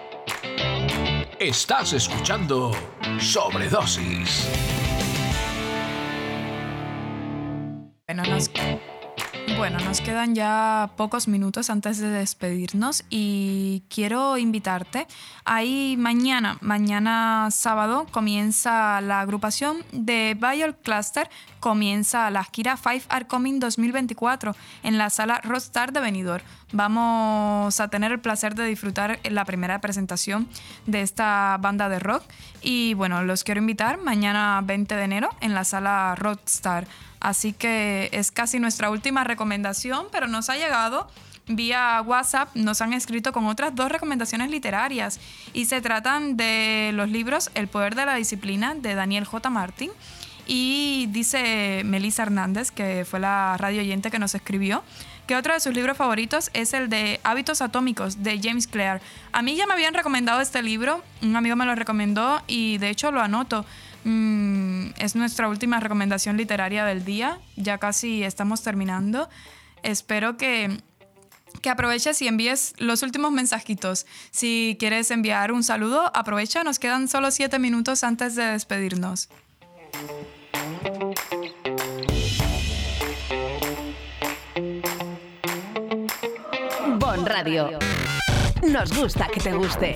Estás escuchando Sobredosis. Bueno, bueno, nos quedan ya pocos minutos antes de despedirnos y quiero invitarte. Ahí mañana, mañana sábado, comienza la agrupación de Bayer Cluster, comienza la gira Five Are Coming 2024 en la sala Rockstar de Benidorm. Vamos a tener el placer de disfrutar la primera presentación de esta banda de rock y bueno, los quiero invitar mañana 20 de enero en la sala Rockstar. Así que es casi nuestra última recomendación, pero nos ha llegado vía WhatsApp, nos han escrito con otras dos recomendaciones literarias y se tratan de los libros El poder de la disciplina de Daniel J. Martin y dice Melissa Hernández, que fue la radio oyente que nos escribió, que otro de sus libros favoritos es el de Hábitos Atómicos de James Clear. A mí ya me habían recomendado este libro, un amigo me lo recomendó y de hecho lo anoto. Mm, es nuestra última recomendación literaria del día. Ya casi estamos terminando. Espero que, que aproveches y envíes los últimos mensajitos. Si quieres enviar un saludo, aprovecha. Nos quedan solo siete minutos antes de despedirnos. Bon Radio. Nos gusta que te guste.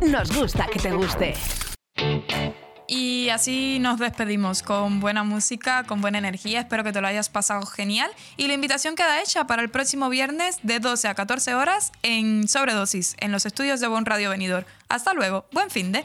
Nos gusta que te guste. Y así nos despedimos con buena música, con buena energía. Espero que te lo hayas pasado genial. Y la invitación queda hecha para el próximo viernes de 12 a 14 horas en Sobredosis, en los estudios de Bon Radio Venidor. Hasta luego. Buen fin de.